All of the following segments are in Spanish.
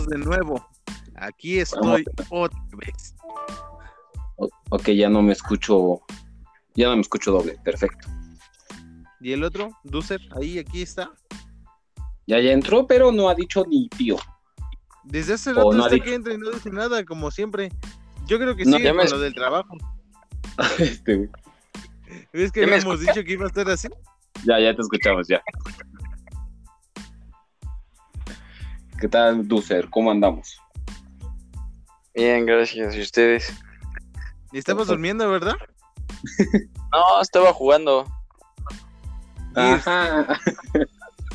estamos de nuevo. Aquí estoy otra vez. ok, ya no me escucho. Ya no me escucho doble. Perfecto. ¿Y el otro? Ducer, ahí, aquí está. Ya ya entró, pero no ha dicho ni pío. Desde hace rato está que entra y no dice nada, como siempre. Yo creo que sí, con lo del trabajo. este... ¿Ves que habíamos dicho que iba a estar así? Ya, ya te escuchamos, ya. ¿Qué tal, Ducer? ¿Cómo andamos? Bien, gracias. ¿Y ustedes? Y estamos durmiendo, ¿verdad? no, estaba jugando. Ajá.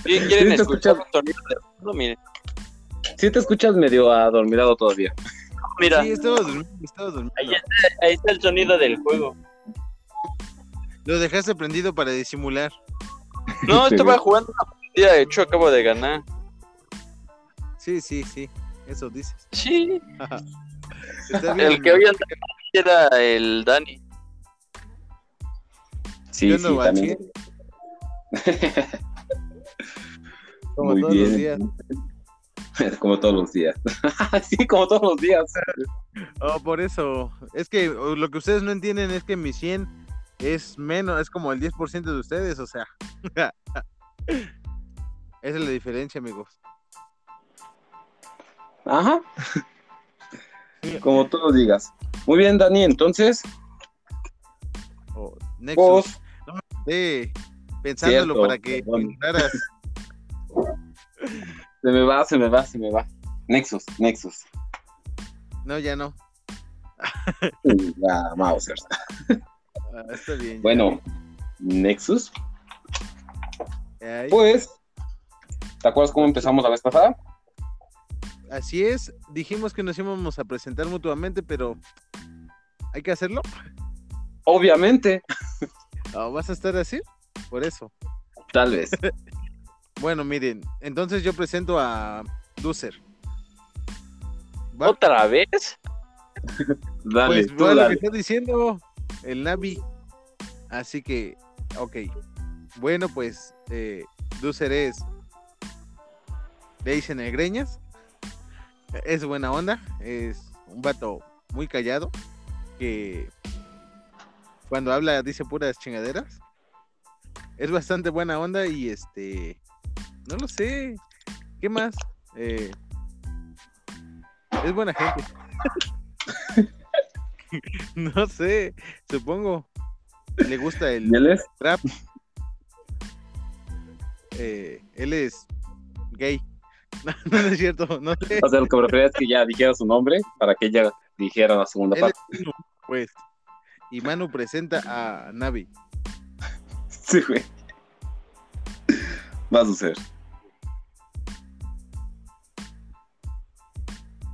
¿Quieren escuchar un sonido de fondo? Miren. Sí te escuchas medio adormilado todavía. Mira. Sí, estaba durmiendo, estaba durmiendo. Ahí, está, ahí está el sonido del juego. Lo dejaste prendido para disimular. No, estaba jugando una partida, de hecho acabo de ganar. Sí, sí, sí, eso dices. Sí. el que hoy era el Dani. Sí, sí, también. Como Muy todos bien. los días. como todos los días. sí, como todos los días. Oh, por eso. Es que lo que ustedes no entienden es que mi 100 es menos, es como el 10% de ustedes, o sea. Esa es la diferencia, amigos. Ajá. Como tú lo digas. Muy bien, Dani, entonces. Oh, Nexus. pensándolo para que Se me va, se me va, se me va. Nexus, Nexus. No, ya no. ya, Mauser. Ah, está bien. Bueno, Nexus. Pues, ¿te acuerdas cómo empezamos la vez pasada? Así es, dijimos que nos íbamos a presentar mutuamente, pero ¿hay que hacerlo? Obviamente. ¿Vas a estar así? Por eso. Tal vez. bueno, miren, entonces yo presento a Ducer. ¿Otra vez? dale, pues, tú, lo que está diciendo el Navi. Así que, ok. Bueno, pues eh, Ducer es. Le dicen Negreñas es buena onda, es un vato muy callado, que cuando habla dice puras chingaderas. Es bastante buena onda y este, no lo sé, ¿qué más? Eh, es buena gente. no sé, supongo. Le gusta el rap. Eh, él es gay. No, es cierto, no sé. O sea, lo que me es que ya dijera su nombre para que ella dijera la segunda parte. pues. Y Manu presenta a Navi. Sí, güey. Va a suceder.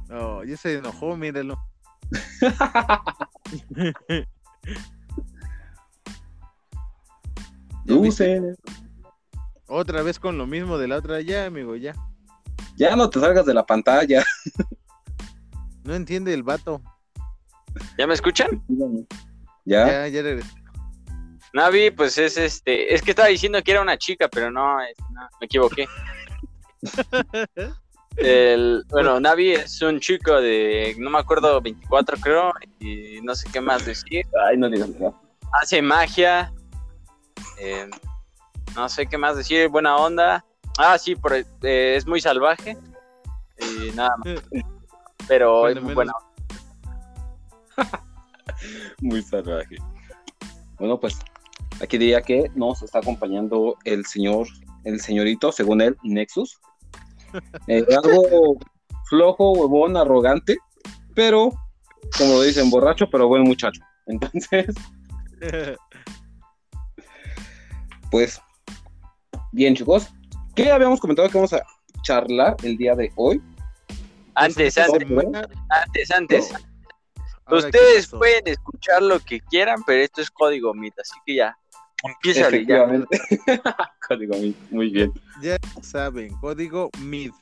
Oh, ya se enojó, míralo. Dulce. Otra vez con lo mismo de la otra, ya, amigo, ya. Ya no te salgas de la pantalla. No entiende el vato. ¿Ya me escuchan? Ya. Ya, ya Navi, pues es este. Es que estaba diciendo que era una chica, pero no, me equivoqué. El, bueno, Navi es un chico de, no me acuerdo, 24 creo, y no sé qué más decir. Ay, no digas Hace magia. Eh, no sé qué más decir, buena onda. Ah, sí, eh, es muy salvaje. Y nada más. Pero es muy bueno. muy salvaje. Bueno, pues aquí diría que nos está acompañando el señor, el señorito, según él, Nexus. Eh, algo flojo, huevón, arrogante, pero, como dicen, borracho, pero buen muchacho. Entonces, pues, bien, chicos, ¿Qué habíamos comentado que vamos a charlar el día de hoy? Antes, antes, antes, antes. Ustedes pueden escuchar lo que quieran, pero esto es código MIT, así que ya. Empieza ya. código MIT, muy bien. Ya saben, código MIT.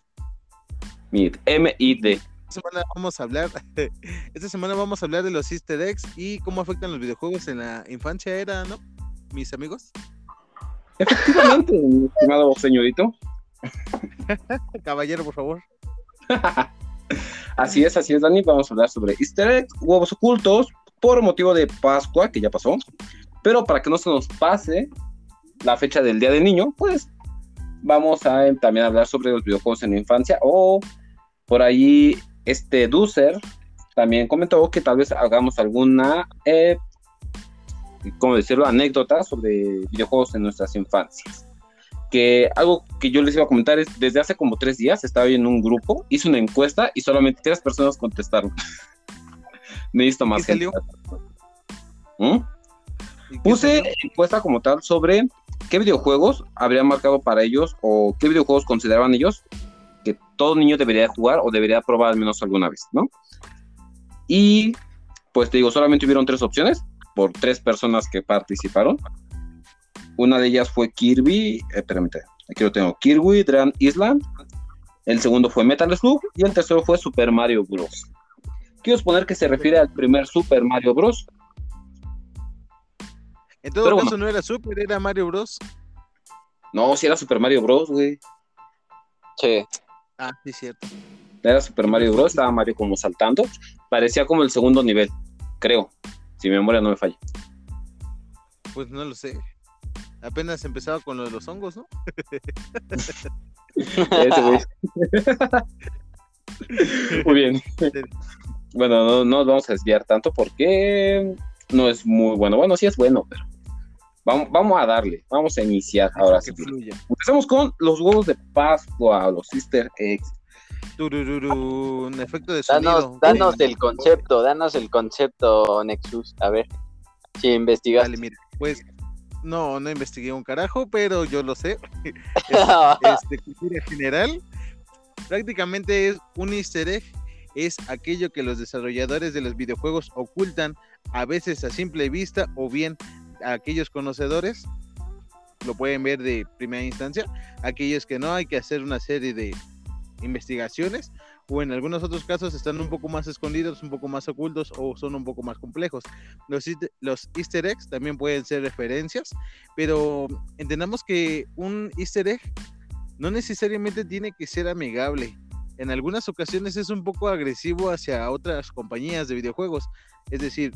MIT, M-I-D. Esta semana vamos a hablar, esta semana vamos a hablar de los easter eggs y cómo afectan los videojuegos en la infancia era, ¿no? Mis amigos. Efectivamente, mi estimado señorito. Caballero, por favor. Así es, así es, Dani. Vamos a hablar sobre easter eggs, huevos ocultos, por motivo de Pascua, que ya pasó. Pero para que no se nos pase la fecha del Día del Niño, pues vamos a también hablar sobre los videojuegos en la infancia. O por ahí, este Ducer también comentó que tal vez hagamos alguna, eh, ¿cómo decirlo?, anécdota sobre videojuegos en nuestras infancias que algo que yo les iba a comentar es, desde hace como tres días estaba en un grupo, hice una encuesta y solamente tres personas contestaron. Necesito más gente. ¿Mm? Puse encuesta como tal sobre qué videojuegos habrían marcado para ellos o qué videojuegos consideraban ellos que todo niño debería jugar o debería probar al menos alguna vez, ¿no? Y pues te digo, solamente hubieron tres opciones por tres personas que participaron. Una de ellas fue Kirby, eh, aquí lo tengo, Kirby Dream Island. El segundo fue Metal Slug y el tercero fue Super Mario Bros. Quiero suponer que se refiere al primer Super Mario Bros. En todo caso no era Super, era Mario Bros. No, si era Super Mario Bros, güey. Sí. Ah, sí, cierto. Era Super Mario Bros, estaba Mario como saltando. Parecía como el segundo nivel, creo. Si mi memoria no me falla. Pues no lo sé. Apenas empezaba con lo de los hongos, ¿no? Muy bien. Bueno, no, nos vamos a desviar tanto porque no es muy bueno. Bueno, sí es bueno, pero vamos, vamos a darle, vamos a iniciar ahora sí. Empezamos con los huevos de Pascua, los Sister Eggs. Un efecto de sonido. Danos, danos el concepto, danos el concepto, Nexus. A ver, si investigas. Vale, mira, pues no, no investigué un carajo, pero yo lo sé. es, de cultura general. Prácticamente es un easter egg. Es aquello que los desarrolladores de los videojuegos ocultan a veces a simple vista o bien a aquellos conocedores lo pueden ver de primera instancia. Aquellos que no hay que hacer una serie de investigaciones o en algunos otros casos están un poco más escondidos, un poco más ocultos o son un poco más complejos. Los, los easter eggs también pueden ser referencias, pero entendamos que un easter egg no necesariamente tiene que ser amigable. En algunas ocasiones es un poco agresivo hacia otras compañías de videojuegos. Es decir,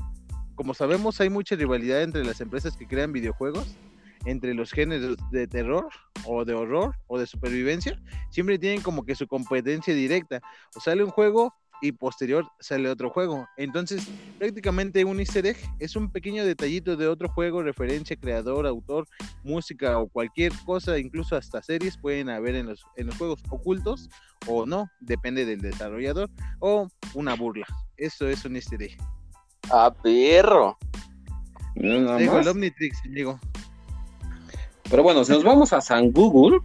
como sabemos hay mucha rivalidad entre las empresas que crean videojuegos entre los géneros de terror o de horror o de supervivencia, siempre tienen como que su competencia directa. O sale un juego y posterior sale otro juego. Entonces, prácticamente un easter egg es un pequeño detallito de otro juego, referencia, creador, autor, música o cualquier cosa, incluso hasta series pueden haber en los, en los juegos ocultos o no, depende del desarrollador, o una burla. Eso es un easter egg. Ah, perro. Dejo el Omnitrix, amigo. Pero bueno, si nos vamos a San Google,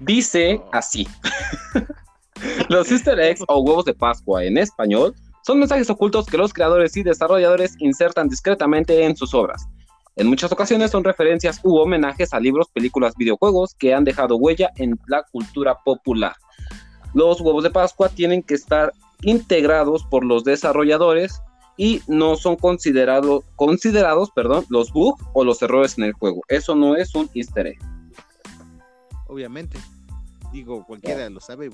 dice así. los easter eggs o huevos de Pascua en español son mensajes ocultos que los creadores y desarrolladores insertan discretamente en sus obras. En muchas ocasiones son referencias u homenajes a libros, películas, videojuegos que han dejado huella en la cultura popular. Los huevos de Pascua tienen que estar integrados por los desarrolladores y no son considerados, considerados perdón, los bugs o los errores en el juego. Eso no es un easter egg. Obviamente. Digo, cualquiera lo sabe,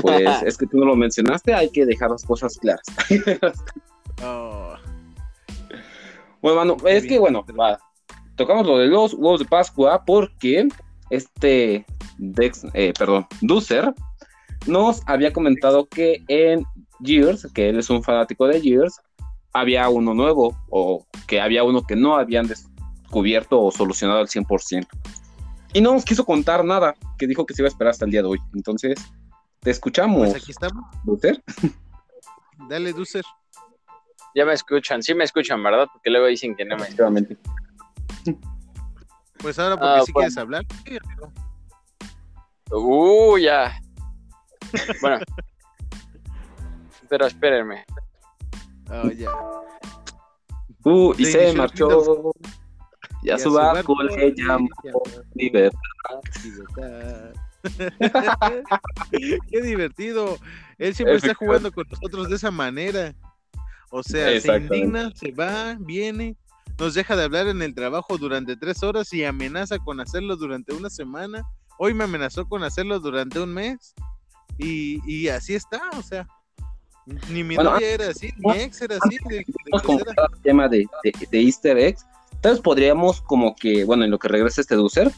Pues es que tú no lo mencionaste, hay que dejar las cosas claras. Oh. Bueno, es que bueno, tocamos lo de los huevos de Pascua porque este Dex, eh, perdón, Ducer nos había comentado que en Gears, que él es un fanático de Gears, había uno nuevo o que había uno que no habían descubierto o solucionado al 100%. Y no nos quiso contar nada, que dijo que se iba a esperar hasta el día de hoy. Entonces, te escuchamos. Pues aquí estamos. ¿Ducer? Dale, Ducer. Ya me escuchan, sí me escuchan, ¿verdad? Porque luego dicen que no me escuchan. Pues ahora porque ah, si quieres hablar. Uh, ya. Bueno, pero espérenme. Oh, ya. Uh, y se marchó. Y a, su barco le llamó libertad. Qué divertido. Él siempre está jugando con nosotros de esa manera. O sea, se indigna, se va, viene, nos deja de hablar en el trabajo durante tres horas y amenaza con hacerlo durante una semana. Hoy me amenazó con hacerlo durante un mes Y, así está, o sea, ni mi novia era así, mi ex era así. De, el tema de, de, Easter eggs, entonces podríamos como que, bueno, en lo que regresa este Ducer,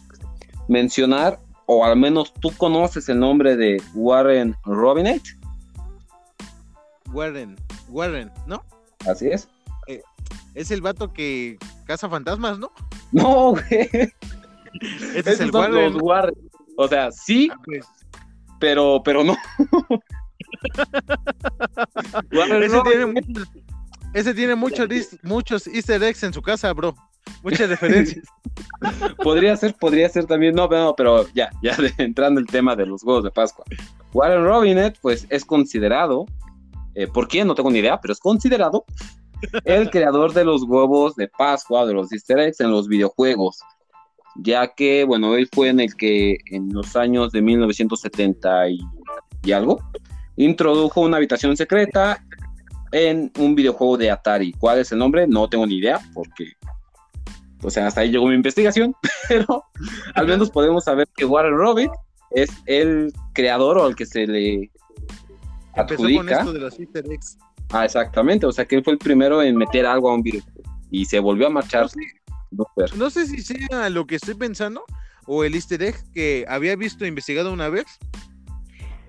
mencionar, o al menos tú conoces el nombre de Warren Robinette. Warren, Warren, ¿no? Así es. Eh, es el vato que caza fantasmas, ¿no? No, güey. Ese es el Warren. O sea, sí, ah, pues. pero, pero no. ese, tiene muchos, muchos easter eggs en su casa, bro. Muchas referencias. podría ser, podría ser también, no, no, pero ya, ya entrando el tema de los huevos de Pascua. Warren Robinett, pues es considerado, eh, ¿por qué? No tengo ni idea, pero es considerado el creador de los huevos de Pascua, de los easter eggs en los videojuegos, ya que, bueno, él fue en el que en los años de 1970 y, algo, introdujo una habitación secreta en un videojuego de Atari. ¿Cuál es el nombre? No tengo ni idea, porque, o sea, hasta ahí llegó mi investigación, pero al menos podemos saber que Warren Robin es el creador o el que se le adjudica. de los easter eggs. Ah, exactamente, o sea que él fue el primero en meter algo a un virus y se volvió a marchar. No sé, si sea lo que estoy pensando o el easter egg que había visto e investigado una vez,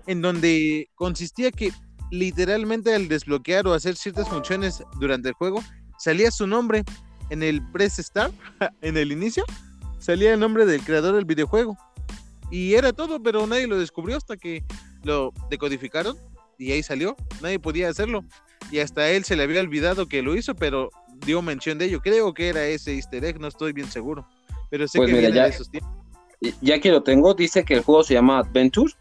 en donde consistía que literalmente al desbloquear o hacer ciertas funciones durante el juego, salía su nombre en el press start, en el inicio, salía el nombre del creador del videojuego. Y era todo, pero nadie lo descubrió hasta que lo decodificaron y ahí salió. Nadie podía hacerlo y hasta él se le había olvidado que lo hizo, pero dio mención de ello. Creo que era ese easter egg, no estoy bien seguro, pero sé pues que viene ya, de esos tiempos. Ya que lo tengo, dice que el juego se llama Adventure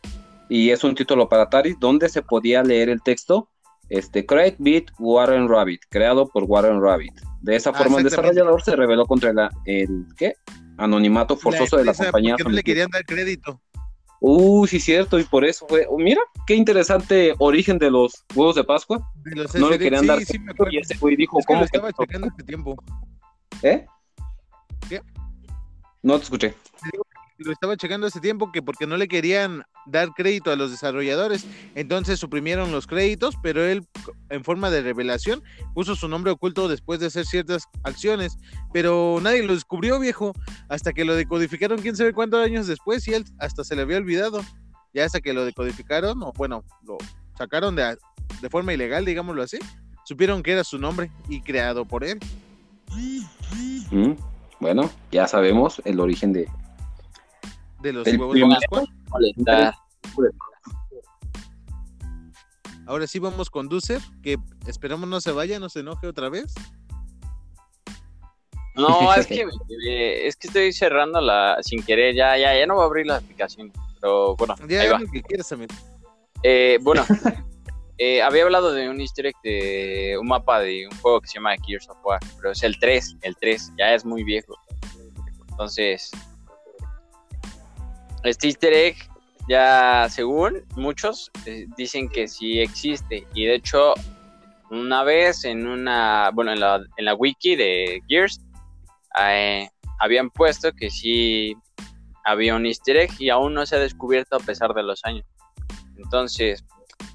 y es un título para Atari donde se podía leer el texto este Create Beat Warren Rabbit, creado por Warren Rabbit. De esa ah, forma el desarrollador se rebeló contra el ¿qué? anonimato forzoso de la compañía. no le querían dar crédito. Uh, sí, cierto, y por eso fue. Oh, mira, qué interesante origen de los huevos de Pascua. no le querían dar. Sí, me y ese güey dijo, ¿cómo? Lo estaba checando este tiempo. ¿Eh? ¿Qué? No te escuché lo estaba checando hace tiempo que porque no le querían dar crédito a los desarrolladores, entonces suprimieron los créditos, pero él en forma de revelación puso su nombre oculto después de hacer ciertas acciones, pero nadie lo descubrió, viejo, hasta que lo decodificaron quién sabe cuántos años después y él hasta se le había olvidado. Ya hasta que lo decodificaron, o bueno, lo sacaron de, de forma ilegal, digámoslo así, supieron que era su nombre y creado por él. Mm, bueno, ya sabemos el origen de, de los huevos de Pascua. Ahora sí vamos con Ducer, que esperamos no se vaya, no se enoje otra vez. No, es que, es que estoy cerrando la sin querer, ya, ya, ya no voy a abrir la aplicación, pero bueno, ya, ahí va. Lo que quieras, eh, bueno, eh, había hablado de un easter egg de un mapa de un juego que se llama Gears of War, pero es el 3, el 3, ya es muy viejo. Entonces, este easter egg, ya según muchos, eh, dicen que sí existe. Y de hecho, una vez en una, bueno, en la, en la wiki de Gears, eh, habían puesto que sí había un easter egg y aún no se ha descubierto a pesar de los años. Entonces,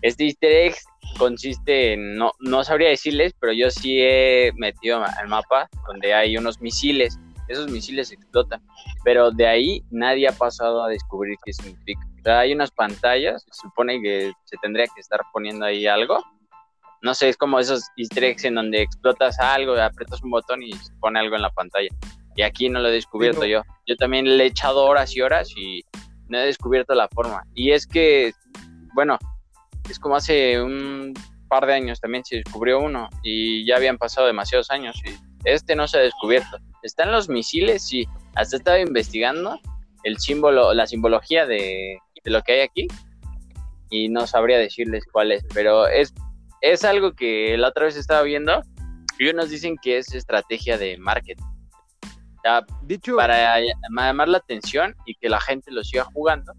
este easter egg consiste en, no, no sabría decirles, pero yo sí he metido al mapa donde hay unos misiles esos misiles explotan. Pero de ahí nadie ha pasado a descubrir qué significa. O sea, hay unas pantallas, se supone que se tendría que estar poniendo ahí algo. No sé, es como esos easter eggs en donde explotas algo, aprietas un botón y se pone algo en la pantalla. Y aquí no lo he descubierto yo. Yo también le he echado horas y horas y no he descubierto la forma. Y es que, bueno, es como hace un par de años también se descubrió uno y ya habían pasado demasiados años y este no se ha descubierto. ¿Están los misiles? Sí. Hasta estaba investigando el símbolo, la simbología de, lo que hay aquí y no sabría decirles cuál es, pero es, es algo que la otra vez estaba viendo y unos dicen que es estrategia de marketing. Dicho, para llamar la atención y que la gente lo siga jugando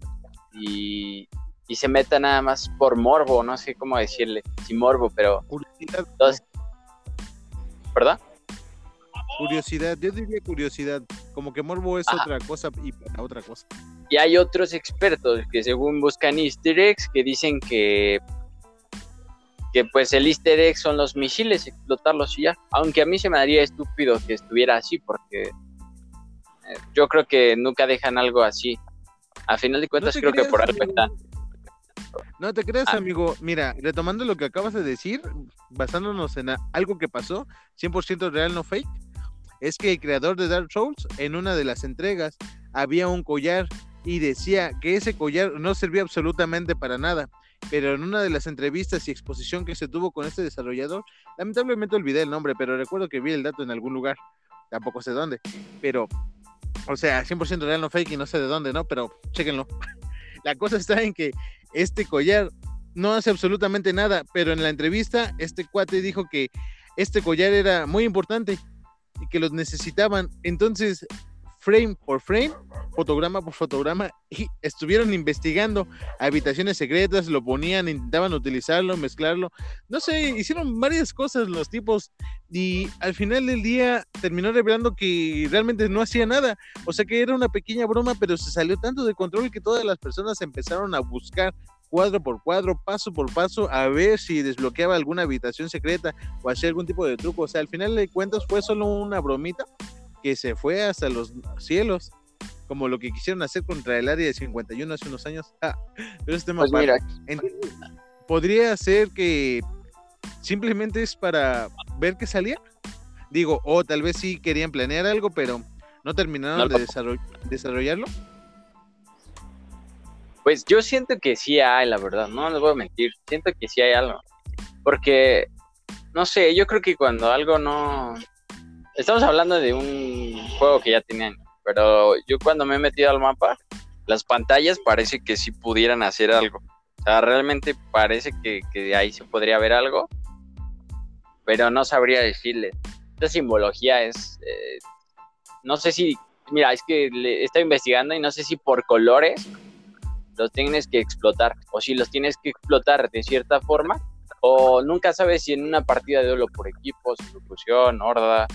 y, y, se meta nada más por morbo, no sé cómo decirle, si morbo, pero... Curiosidad. ¿Perdón? Curiosidad, yo diría curiosidad, como que morbo es otra cosa y para otra cosa. Y hay otros expertos que según buscan easter eggs que dicen que que pues el easter egg son los misiles, explotarlos y ya. Aunque a mí se me daría estúpido que estuviera así porque eh, yo creo que nunca dejan algo así. A final de cuentas creo que por algo. No te creas, ah. amigo. Mira, retomando lo que acabas de decir, basándonos en algo que pasó, 100% real, no fake, es que el creador de Dark Souls, en una de las entregas, había un collar y decía que ese collar no servía absolutamente para nada. Pero en una de las entrevistas y exposición que se tuvo con este desarrollador, lamentablemente olvidé el nombre, pero recuerdo que vi el dato en algún lugar, tampoco sé dónde, pero, o sea, 100% real, no fake y no sé de dónde, ¿no? Pero chéquenlo. La cosa está en que este collar no hace absolutamente nada, pero en la entrevista este cuate dijo que este collar era muy importante y que los necesitaban. Entonces, frame por frame, fotograma por fotograma, y estuvieron investigando habitaciones secretas, lo ponían, intentaban utilizarlo, mezclarlo, no sé, hicieron varias cosas los tipos y al final del día terminó revelando que realmente no hacía nada, o sea que era una pequeña broma, pero se salió tanto de control que todas las personas empezaron a buscar cuadro por cuadro, paso por paso, a ver si desbloqueaba alguna habitación secreta o hacía algún tipo de truco. O sea, al final de cuentas fue solo una bromita que se fue hasta los cielos, como lo que quisieron hacer contra el área de 51 hace unos años. Ah, pero este tema pues podría ser que simplemente es para ver qué salía. Digo, o tal vez sí querían planear algo, pero no terminaron de desarrollarlo. Pues yo siento que sí hay, la verdad, no les voy a mentir, siento que sí hay algo. Porque, no sé, yo creo que cuando algo no, estamos hablando de un juego que ya tenían, pero yo cuando me he metido al mapa, las pantallas parece que sí pudieran hacer algo. O sea, realmente parece que, de ahí se podría ver algo, pero no sabría decirle. Esta simbología es, eh, no sé si, mira, es que le estoy investigando y no sé si por colores los tienes que explotar o si los tienes que explotar de cierta forma o nunca sabes si en una partida de duelo por equipos, ejecución, horda,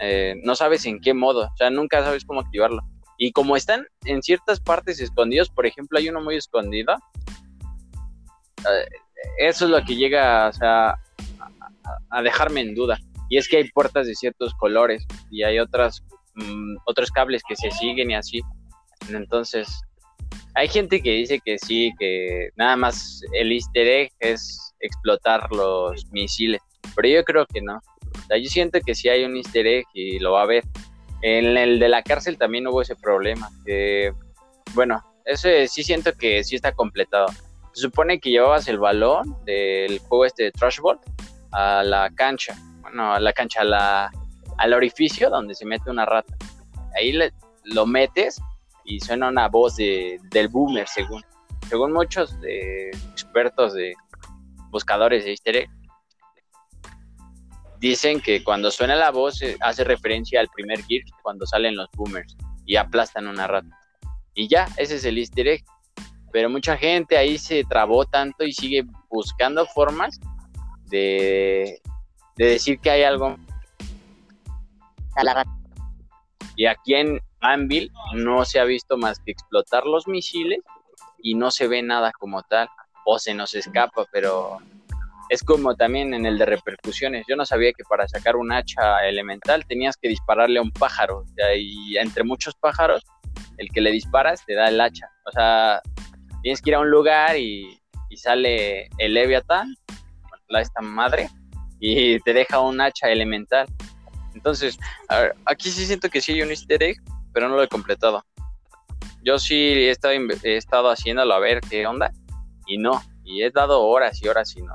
eh, no sabes en qué modo, o sea, nunca sabes cómo activarlo. Y como están en ciertas partes escondidos, por ejemplo, hay uno muy escondido, eh, eso es lo que llega a, dejarme en duda. Y es que hay puertas de ciertos colores y hay otras, mm, otros cables que se siguen y así. Entonces, hay gente que dice que sí, que nada más el easter egg es explotar los misiles, pero yo creo que no yo siento que sí hay un easter egg y lo va a ver. En el de la cárcel también hubo ese problema. Que, bueno, ese sí siento que sí está completado. Se supone que llevabas el balón del juego este de Trash Ball a la cancha. Bueno, a la cancha, a la, al orificio donde se mete una rata. Ahí le, lo metes y suena una voz de, del boomer, según. Según muchos de expertos de buscadores de easter egg, dicen que cuando suena la voz eh, hace referencia al primer Gear cuando salen los boomers y aplastan una rata. Y ya, ese es el easter egg. Pero mucha gente ahí se trabó tanto y sigue buscando formas de, de decir que hay algo. Y aquí en Anvil no se ha visto más que explotar los misiles y no se ve nada como tal. O se nos escapa, pero es como también en el de repercusiones. Yo no sabía que para sacar un hacha elemental tenías que dispararle a un pájaro. Y entre muchos pájaros, el que le disparas te da el hacha. O sea, tienes que ir a un lugar y, sale el Leviathan, la esta madre, y te deja un hacha elemental. Entonces, aquí sí siento que sí hay un easter egg, pero no lo he completado. Yo sí he estado, he estado haciéndolo a ver qué onda, y no. Y he dado horas y horas y no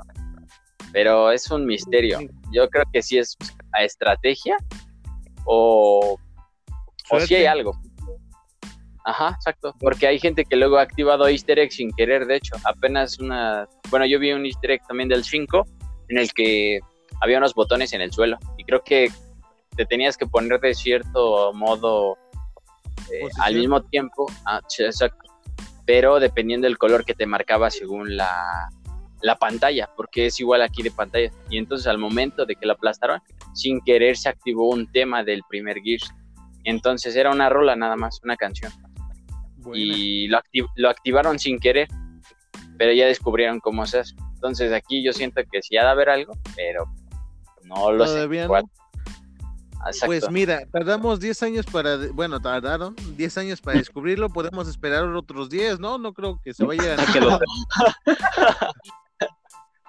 pero es un misterio. Yo creo que sí es a estrategia o, o si hay algo. Ajá, exacto. Porque hay gente que luego ha activado easter egg sin querer, de hecho. Apenas una... Bueno, yo vi un easter egg también del 5 en el que había unos botones en el suelo. Y creo que te tenías que poner de cierto modo eh, al mismo tiempo. Ah, exacto. Pero dependiendo del color que te marcaba según la, la pantalla, porque es igual aquí de pantalla. Y entonces al momento de que la aplastaron, sin querer se activó un tema del primer Gears. Entonces era una rola nada más, una canción. y lo, lo activaron sin querer, pero ya descubrieron cómo se hace. Entonces aquí yo siento que sí ha de haber algo, pero no lo sé. Pues mira, tardamos 10 años para, bueno, tardaron 10 años para descubrirlo, podemos esperar otros 10, ¿no? No creo que se vaya a ningún lado.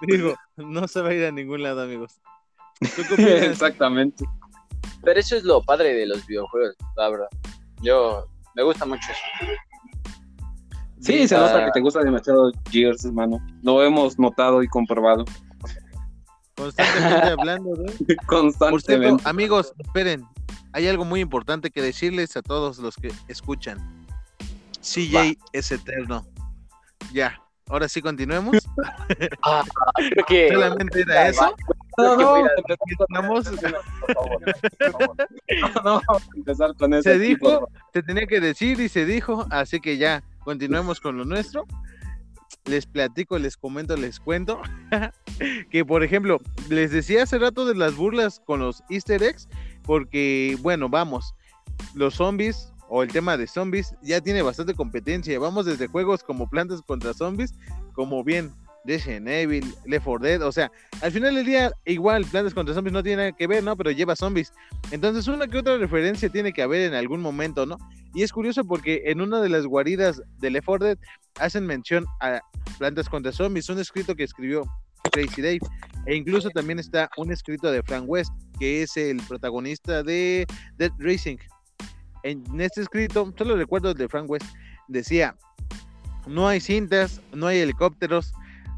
Digo, no se va a ir a ningún lado, amigos. Exactamente. Pero eso es lo padre de los videojuegos, la verdad. Yo, me gusta mucho eso. Sí, se nota que te gusta demasiado Gears, hermano. Lo hemos notado y comprobado. Constantemente hablando, ¿no? Constantemente. amigos, esperen. Hay algo muy importante que decirles a todos los que escuchan. CJ es eterno. Ya. Ahora sí continuemos. Ah, creo que solamente era eso. No, no, no, empezar con eso. Se dijo, se tenía que decir y se dijo, así que ya, continuemos con lo nuestro les platico, les comento, les cuento que, por ejemplo, les decía hace rato de las burlas con los easter eggs, porque, bueno, vamos, los zombies o el tema de zombies ya tiene bastante competencia. Vamos desde juegos como Plantas contra Zombies, como bien Resident Evil, Left 4 Dead, o sea, al final del día igual Plantas contra Zombies no tiene nada que ver, ¿no? Pero lleva zombies. Entonces una que otra referencia tiene que haber en algún momento, ¿no? Y es curioso porque en una de las guaridas de Left 4 Dead hacen mención a Plantas contra Zombies, un escrito que escribió Crazy Dave, e incluso también está un escrito de Frank West, que es el protagonista de Dead Racing. En este escrito, solo recuerdo de Frank West, decía, no hay cintas, no hay helicópteros,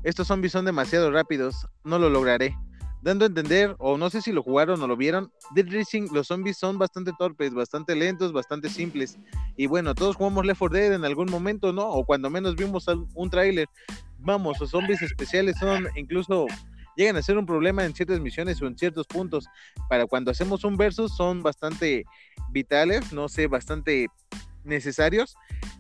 estos zombies son demasiado rápidos, no lo lograré. Dando a entender, o no sé si lo jugaron o lo vieron, Dead Racing, los zombies son bastante torpes, bastante lentos, bastante simples. Y bueno, todos jugamos Left 4 Dead en algún momento, ¿no? O cuando menos vimos un tráiler. Vamos, los zombies especiales son incluso llegan a ser un problema en ciertas misiones o en ciertos puntos. Para cuando hacemos un versus son bastante vitales, no sé, bastante necesarios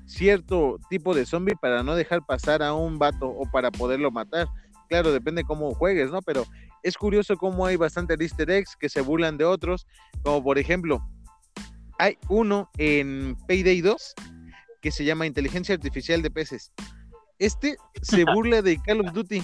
cierto tipo de zombie para no dejar pasar a un vato o para poderlo matar. Claro, depende cómo juegues, ¿no? Pero es curioso cómo hay bastante easter eggs que se burlan de otros, como por ejemplo, hay uno en Payday 2 que se llama Inteligencia Artificial de Peces. Este se burla de Call of Duty,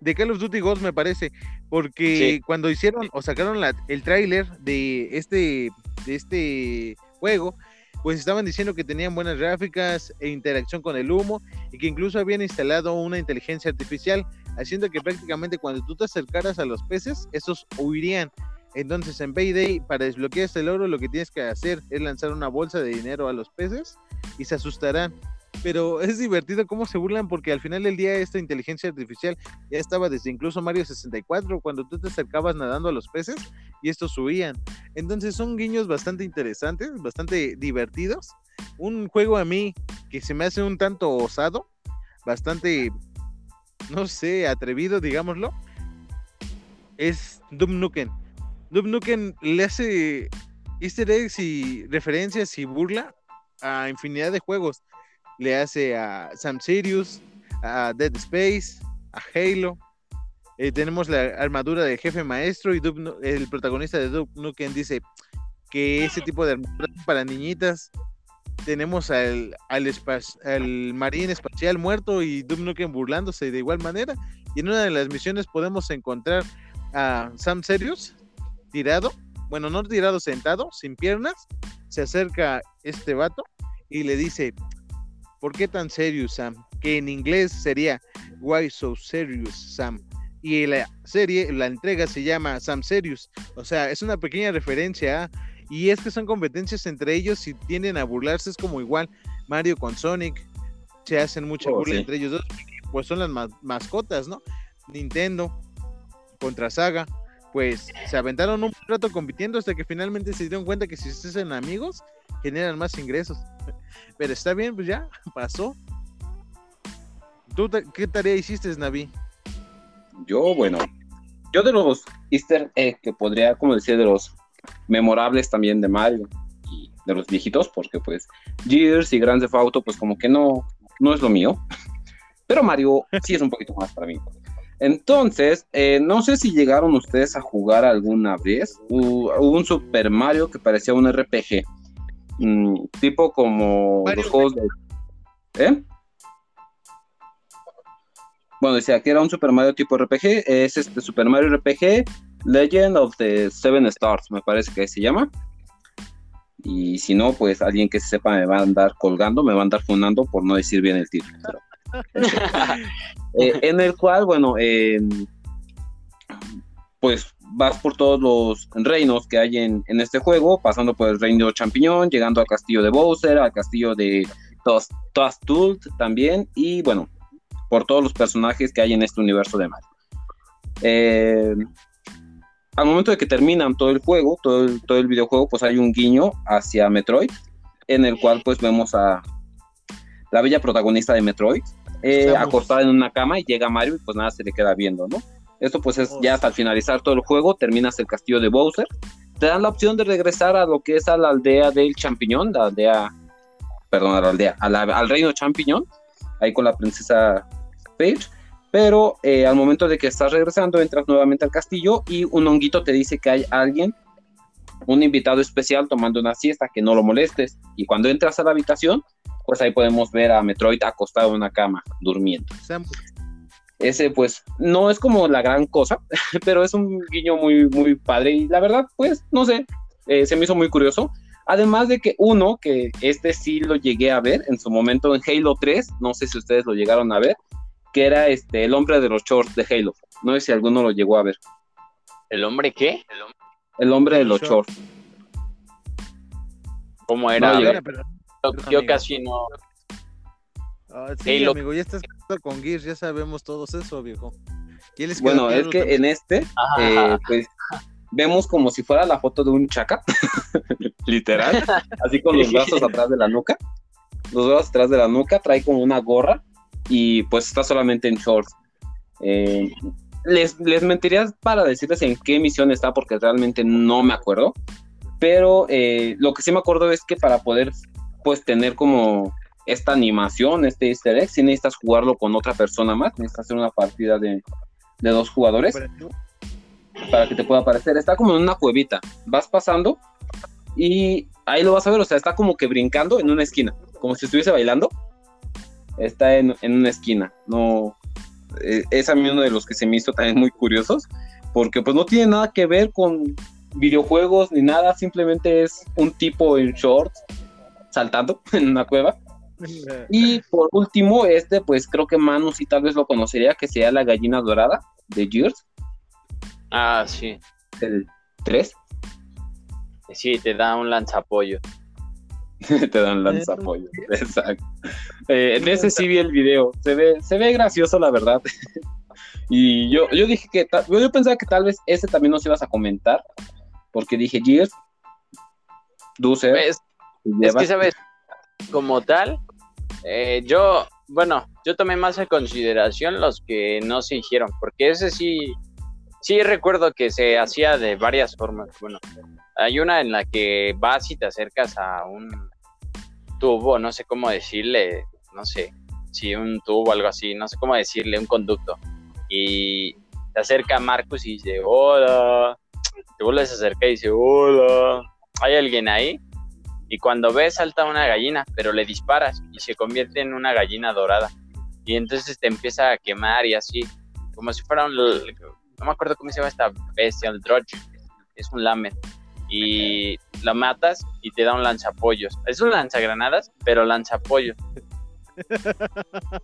de Call of Duty Ghost me parece, porque cuando hicieron o sacaron el tráiler de este, de este juego, pues estaban diciendo que tenían buenas gráficas e interacción con el humo y que incluso habían instalado una inteligencia artificial, haciendo que prácticamente cuando tú te acercaras a los peces, estos huirían. Entonces en Payday, para desbloquear este logro, lo que tienes que hacer es lanzar una bolsa de dinero a los peces y se asustarán pero es divertido cómo se burlan porque al final del día esta inteligencia artificial ya estaba desde incluso Mario 64 cuando tú te acercabas nadando a los peces y estos subían. Entonces son guiños bastante interesantes, bastante divertidos. Un juego a mí que se me hace un tanto osado, bastante, no sé, atrevido, digámoslo, es Doom Nukem. Doom Nukem le hace easter eggs y referencias y burla a infinidad de juegos le hace a Sam Sirius, a Dead Space, a Halo. Eh, tenemos la armadura del jefe maestro y el protagonista de Duke Nukem dice que ese tipo de armadura para niñitas. Tenemos al, al, marín espacial muerto y Duke Nukem burlándose de igual manera. Y en una de las misiones podemos encontrar a Sam Sirius tirado, bueno, no tirado, sentado, sin piernas. Se acerca este vato y le dice, ¿Por qué tan serious, Sam? Que en inglés sería Why So Serious, Sam. Y la serie, la entrega se llama Sam Serious. O sea, es una pequeña referencia Y es que son competencias entre ellos y tienden a burlarse. Es como igual Mario con Sonic. Se hacen mucha oh, burla entre ellos dos. Pues son las mascotas, ¿no? Nintendo contra Saga. Pues se aventaron un rato compitiendo hasta que finalmente se dieron cuenta que si se hacen amigos, generan más ingresos. Pero está bien, pues ya, pasó. ¿Tú qué tarea hiciste, Navi? Yo, bueno, yo de los easter egg que podría, como decir, de los memorables también de Mario y de los viejitos, porque pues Gears y Grand Theft Auto, pues como que no, no es lo mío. Pero Mario sí es un poquito más para mí. Entonces, eh, no sé si llegaron ustedes a jugar alguna vez. Hubo un Super Mario que parecía un RPG Mm, tipo como los juegos de... ¿Eh? Bueno, decía que era un Super Mario tipo RPG, es este Super Mario RPG Legend of the Seven Stars, me parece que se llama. Y si no, pues alguien que sepa me va a andar colgando, me va a andar fundando por no decir bien el título. Eh, en el cual, bueno, pues vas por todos los reinos que hay en, este juego, pasando por el reino champiñón, llegando al castillo de Bowser, al castillo de Toastult también, y bueno, por todos los personajes que hay en este universo de Mario. Eh, al momento de que terminan todo el juego, todo el, todo el videojuego, pues hay un guiño hacia Metroid, en el cual pues vemos a la bella protagonista de Metroid, eh, acostada en una cama y llega Mario y pues nada se le queda viendo, ¿no? Esto pues es ya hasta finalizar todo el juego, terminas el castillo de Bowser, te dan la opción de regresar a lo que es a la aldea del champiñón, la aldea, perdón, a la aldea, al reino champiñón, ahí con la princesa Peach, pero eh, al momento de que estás regresando entras nuevamente al castillo y un honguito te dice que hay alguien, un invitado especial tomando una siesta, que no lo molestes, y cuando entras a la habitación, pues ahí podemos ver a Metroid acostado en una cama, durmiendo. Ese pues no es como la gran cosa, pero es un guiño muy, muy padre y la verdad pues no sé, eh, se me hizo muy curioso. Además de que uno, que este sí lo llegué a ver en su momento en Halo 3, no sé si ustedes lo llegaron a ver, que era este el hombre de los shorts de Halo. No sé si alguno lo llegó a ver. ¿El hombre qué? El, hombre de los shorts. ¿Cómo era? Yo casi no. Ah, sí, amigo, ya estás con Gears, ya sabemos todos eso, viejo. bueno, es que en este, eh, pues, vemos como si fuera la foto de un chaca, literal, así con los brazos atrás de la nuca. Los brazos atrás de la nuca, trae como una gorra y pues está solamente en shorts. Eh, les, les mentiría para decirles en qué misión está porque realmente no me acuerdo. Pero eh, lo que sí me acuerdo es que para poder pues tener como esta animación, este easter egg, si necesitas jugarlo con otra persona más, necesitas hacer una partida de, dos jugadores para que te pueda aparecer. Está como en una cuevita, vas pasando y ahí lo vas a ver, o sea, está como que brincando en una esquina, como si estuviese bailando. Está en, una esquina, no, eh, es a mí uno de los que se me hizo también muy curiosos, porque pues no tiene nada que ver con videojuegos ni nada, simplemente es un tipo en shorts saltando en una cueva y por último, este, pues creo que Manu sí tal vez lo conocería, que sería la gallina dorada de Gears. Ah, sí. El 3. Sí, te da un lanzapollo. te da un lanzapollo, exacto. Eh, en ese sí vi el video, se ve, se ve gracioso la verdad. y yo, yo dije que, yo pensaba que tal vez ese también nos ibas a comentar, porque dije Gears, Dulce. Pues, es que, ¿sabes? Como tal, eh, yo, bueno, yo tomé más en consideración los que no se hicieron, porque ese sí, sí recuerdo que se hacía de varias formas. Bueno, hay una en la que vas y te acercas a un tubo, no sé cómo decirle, no sé, si un tubo o algo así, no sé cómo decirle, un conducto. Y te acerca Marcus y dice, hola. Te vuelves a acercar y dice, hola. ¿Hay alguien ahí? Y cuando ves, salta una gallina, pero le disparas y se convierte en una gallina dorada. Y entonces te empieza a quemar y así, como si fuera un. No me acuerdo cómo se llama esta bestia, el Drudge. Es un lamer. Y lo matas y te da un lanzapollos. Es un lanzagranadas, pero lanzapollos.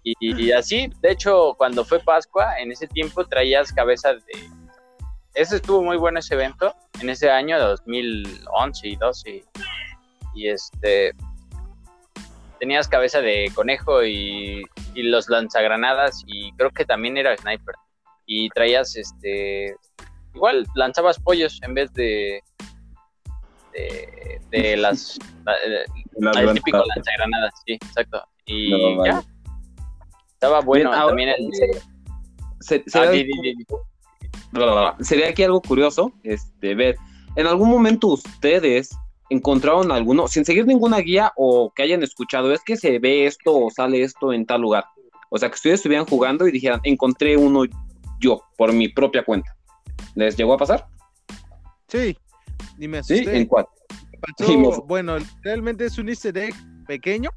y, y así, de hecho, cuando fue Pascua, en ese tiempo traías cabeza de. Ese estuvo muy bueno ese evento, en ese año de 2011 y 12 y este tenías cabeza de conejo y, los lanzagranadas y creo que también era sniper. Y traías este igual lanzabas pollos en vez de de, las el típico lanzagranadas sí exacto. Y ya. Estaba bueno también el, ah, sería aquí algo curioso este ver en algún momento ustedes encontraron alguno, sin seguir ninguna guía o que hayan escuchado, es que se ve esto o sale esto en tal lugar. O sea, que ustedes estuvieran jugando y dijeran, encontré uno yo, por mi propia cuenta. ¿Les llegó a pasar? Sí, y me asusté. Sí, ¿en cuál? bueno, realmente es un easter egg pequeño,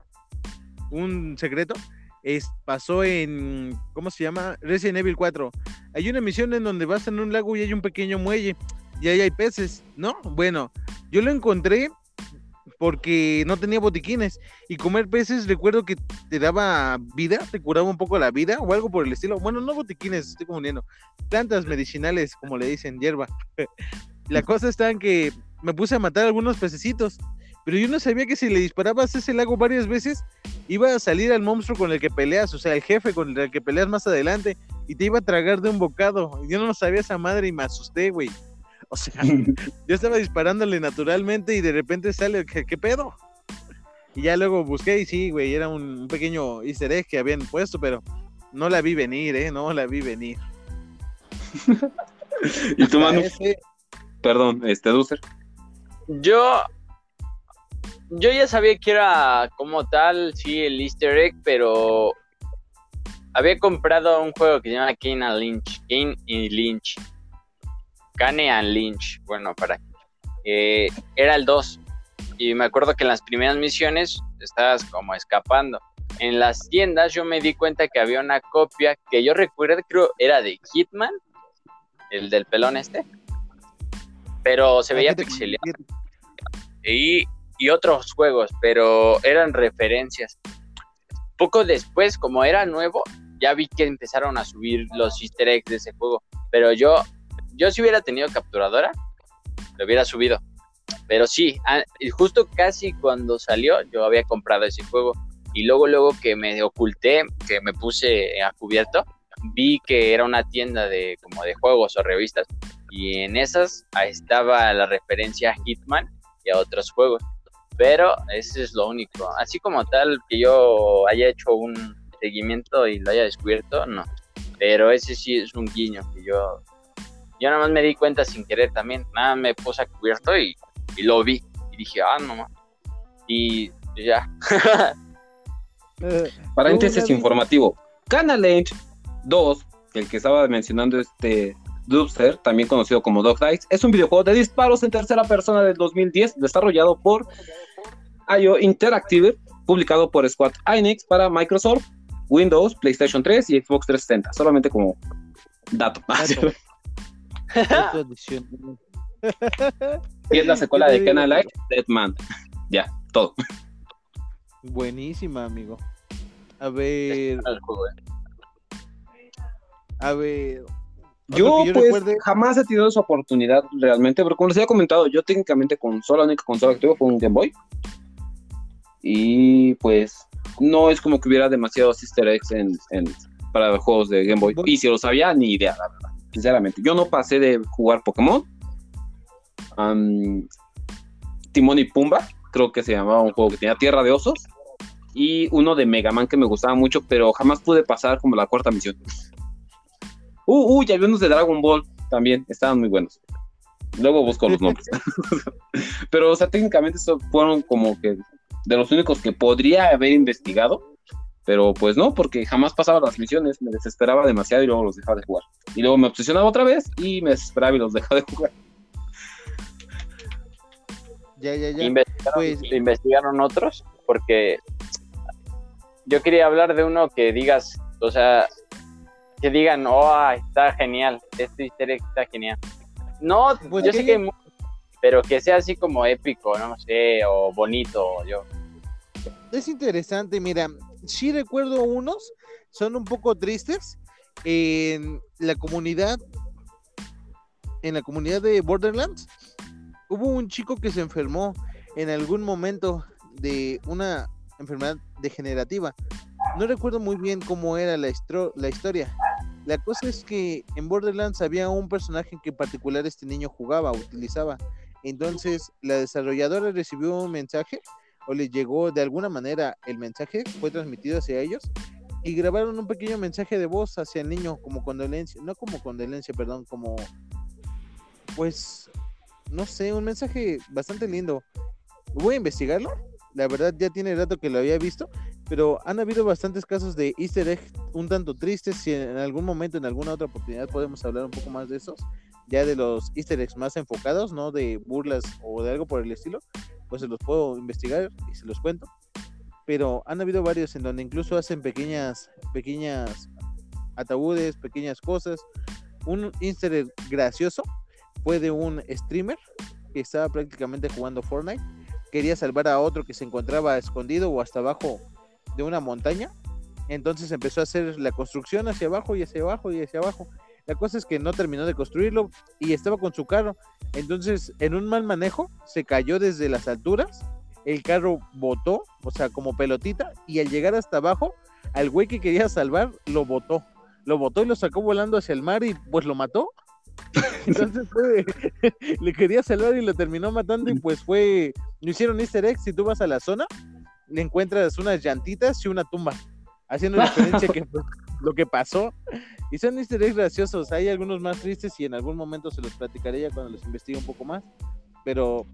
un secreto. Es, pasó en, ¿cómo se llama? Resident Evil 4. Hay una misión en donde vas en un lago y hay un pequeño muelle y ahí hay peces, ¿no? Bueno, yo lo encontré porque no tenía botiquines y comer peces recuerdo que te daba vida, te curaba un poco la vida o algo por el estilo. Bueno, no botiquines, estoy confundiendo. Plantas medicinales, como le dicen, hierba. la cosa está en que me puse a matar algunos pececitos, pero yo no sabía que si le disparabas ese lago varias veces, iba a salir al monstruo con el que peleas, o sea, el jefe con el que peleas más adelante, y te iba a tragar de un bocado. Yo no sabía esa madre y me asusté, güey. O sea, yo estaba disparándole naturalmente y de repente sale, ¿qué, pedo? Y ya luego busqué y sí, güey, era un, pequeño easter egg que habían puesto, pero no la vi venir, ¿eh? No la vi venir. ¿Y tu mano? Perdón, este, Ducer. Yo yo ya sabía que era como tal, sí, el easter egg, pero había comprado un juego que se llama Kane and Lynch. Kane y Lynch. Kane and Lynch. Bueno, para. Eh, era el 2. Y me acuerdo que en las primeras misiones estabas como escapando. En las tiendas yo me di cuenta que había una copia que yo recuerdo, creo, era de Hitman, el del pelón este. Pero se veía pixelado. Y, y otros juegos, pero eran referencias. Poco después, como era nuevo, ya vi que empezaron a subir los easter eggs de ese juego. Pero yo, yo si hubiera tenido capturadora, lo hubiera subido. Pero sí, justo casi cuando salió, yo había comprado ese juego. Y luego, luego que me oculté, que me puse a cubierto, vi que era una tienda de como de juegos o revistas. Y en esas estaba la referencia a Hitman y a otros juegos. Pero ese es lo único. Así como tal que yo haya hecho un seguimiento y lo haya descubierto, no. Pero ese sí es un guiño que yo, yo nada más me di cuenta sin querer también. Nada, me puse a cubierto y, y lo vi. Y dije, ah, no Y ya. Paréntesis informativo. Canal 2, el que estaba mencionando este Dubster, también conocido como Dog Dice, es un videojuego de disparos en tercera persona del 2010 desarrollado por IO Interactive, publicado por Squad Enix para Microsoft, Windows, PlayStation 3 y Xbox 360. Solamente como dato. y es la secuela de Canal Light, Deadman. Ya, todo. Buenísima, amigo. A ver. A ver. Yo, pues, jamás he tenido esa oportunidad realmente, pero como les había comentado, yo técnicamente consola, la única consola que tuve fue un Game Boy. Y pues no es como que hubiera demasiados easter eggs en, para juegos de Game Boy. Y si lo sabía, ni idea, la verdad. Sinceramente, yo no pasé de jugar Pokémon. Timón y Pumba, creo que se llamaba un juego que tenía Tierra de Osos. Y uno de Mega Man que me gustaba mucho, pero jamás pude pasar como la cuarta misión. Uh, uh, ya había unos de Dragon Ball también, estaban muy buenos. Luego busco los nombres. pero, o sea, técnicamente fueron como que de los únicos que podría haber investigado, pero pues no, porque jamás pasaba las misiones, me desesperaba demasiado y luego los dejaba de jugar. Y luego me obsesionaba otra vez y me desesperaba y los dejaba de jugar. Ya, ya, ya. ¿Investigaron, pues, ¿Investigaron otros? Porque yo quería hablar de uno que digas, o sea, que digan, oh, está genial, este easter está genial. No, pues yo sé que pero que sea así como épico, no sé, o bonito, yo. Es interesante, mira, sí recuerdo unos, son un poco tristes. En la comunidad, en la comunidad de Borderlands, hubo un chico que se enfermó en algún momento de una enfermedad degenerativa. No recuerdo muy bien cómo era la, historia. La cosa es que en Borderlands había un personaje que en particular este niño jugaba, utilizaba. Entonces, la desarrolladora recibió un mensaje o le llegó de alguna manera el mensaje, fue transmitido hacia ellos y grabaron un pequeño mensaje de voz hacia el niño como condolencia, no como condolencia, perdón, como pues no sé, un mensaje bastante lindo. Voy a investigarlo. La verdad ya tiene rato que lo había visto, pero han habido bastantes casos de easter egg un tanto tristes. Si en algún momento, en alguna otra oportunidad podemos hablar un poco más de esos, ya de los easter eggs más enfocados, no de burlas o de algo por el estilo, pues se los puedo investigar y se los cuento. pero han habido varios en donde incluso hacen pequeñas, pequeñas ataúdes, pequeñas cosas. Un easter gracioso fue de un streamer que estaba prácticamente jugando Fortnite. Quería salvar a otro que se encontraba escondido o hasta abajo de una montaña. Entonces empezó a hacer la construcción hacia abajo y hacia abajo y hacia abajo. La cosa es que no terminó de construirlo y estaba con su carro. Entonces, en un mal manejo, se cayó desde las alturas. El carro botó, o sea, como pelotita. Y al llegar hasta abajo, al güey que quería salvar, lo botó. Lo botó y lo sacó volando hacia el mar y pues lo mató. Entonces fue, le quería salvar y lo terminó matando y pues fue, lo hicieron easter egg, si tú vas a la zona, le encuentras unas llantitas y una tumba, haciendo referencia que lo que pasó. Y son easter eggs graciosos, hay algunos más tristes y en algún momento se los platicaré ya cuando los investigue un poco más, pero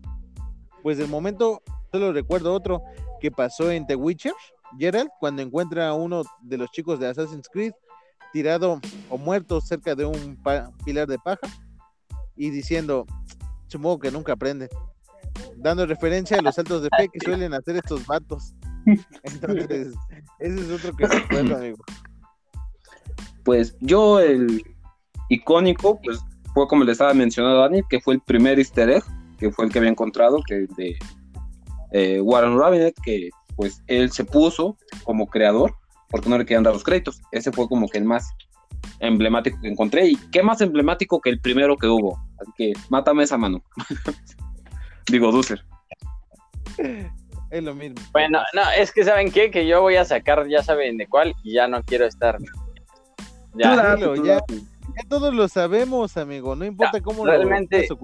pues de momento solo recuerdo otro que pasó en The Witcher, Gerald, cuando encuentra a uno de los chicos de Assassin's Creed tirado o muerto cerca de un pilar de paja y diciendo, supongo que nunca aprenden, dando referencia a los saltos de fe que suelen hacer estos vatos. Entonces, ese es otro que recuerdo, amigo. Pues yo el icónico, pues fue como le estaba mencionando Dani, que fue el primer easter egg, que fue el que había encontrado, que de eh, Warren Rabinet, que pues él se puso como creador porque no le querían dar los créditos. Ese fue como que el más emblemático que encontré. ¿Y qué más emblemático que el primero que hubo? Así que mátame esa mano. Digo, Dusser. Es lo mismo. Bueno, no, es que ¿saben qué? Que yo voy a sacar, ya saben de cuál, y ya no quiero estar. Ya, ya, todos lo sabemos, amigo. No importa cómo realmente, lo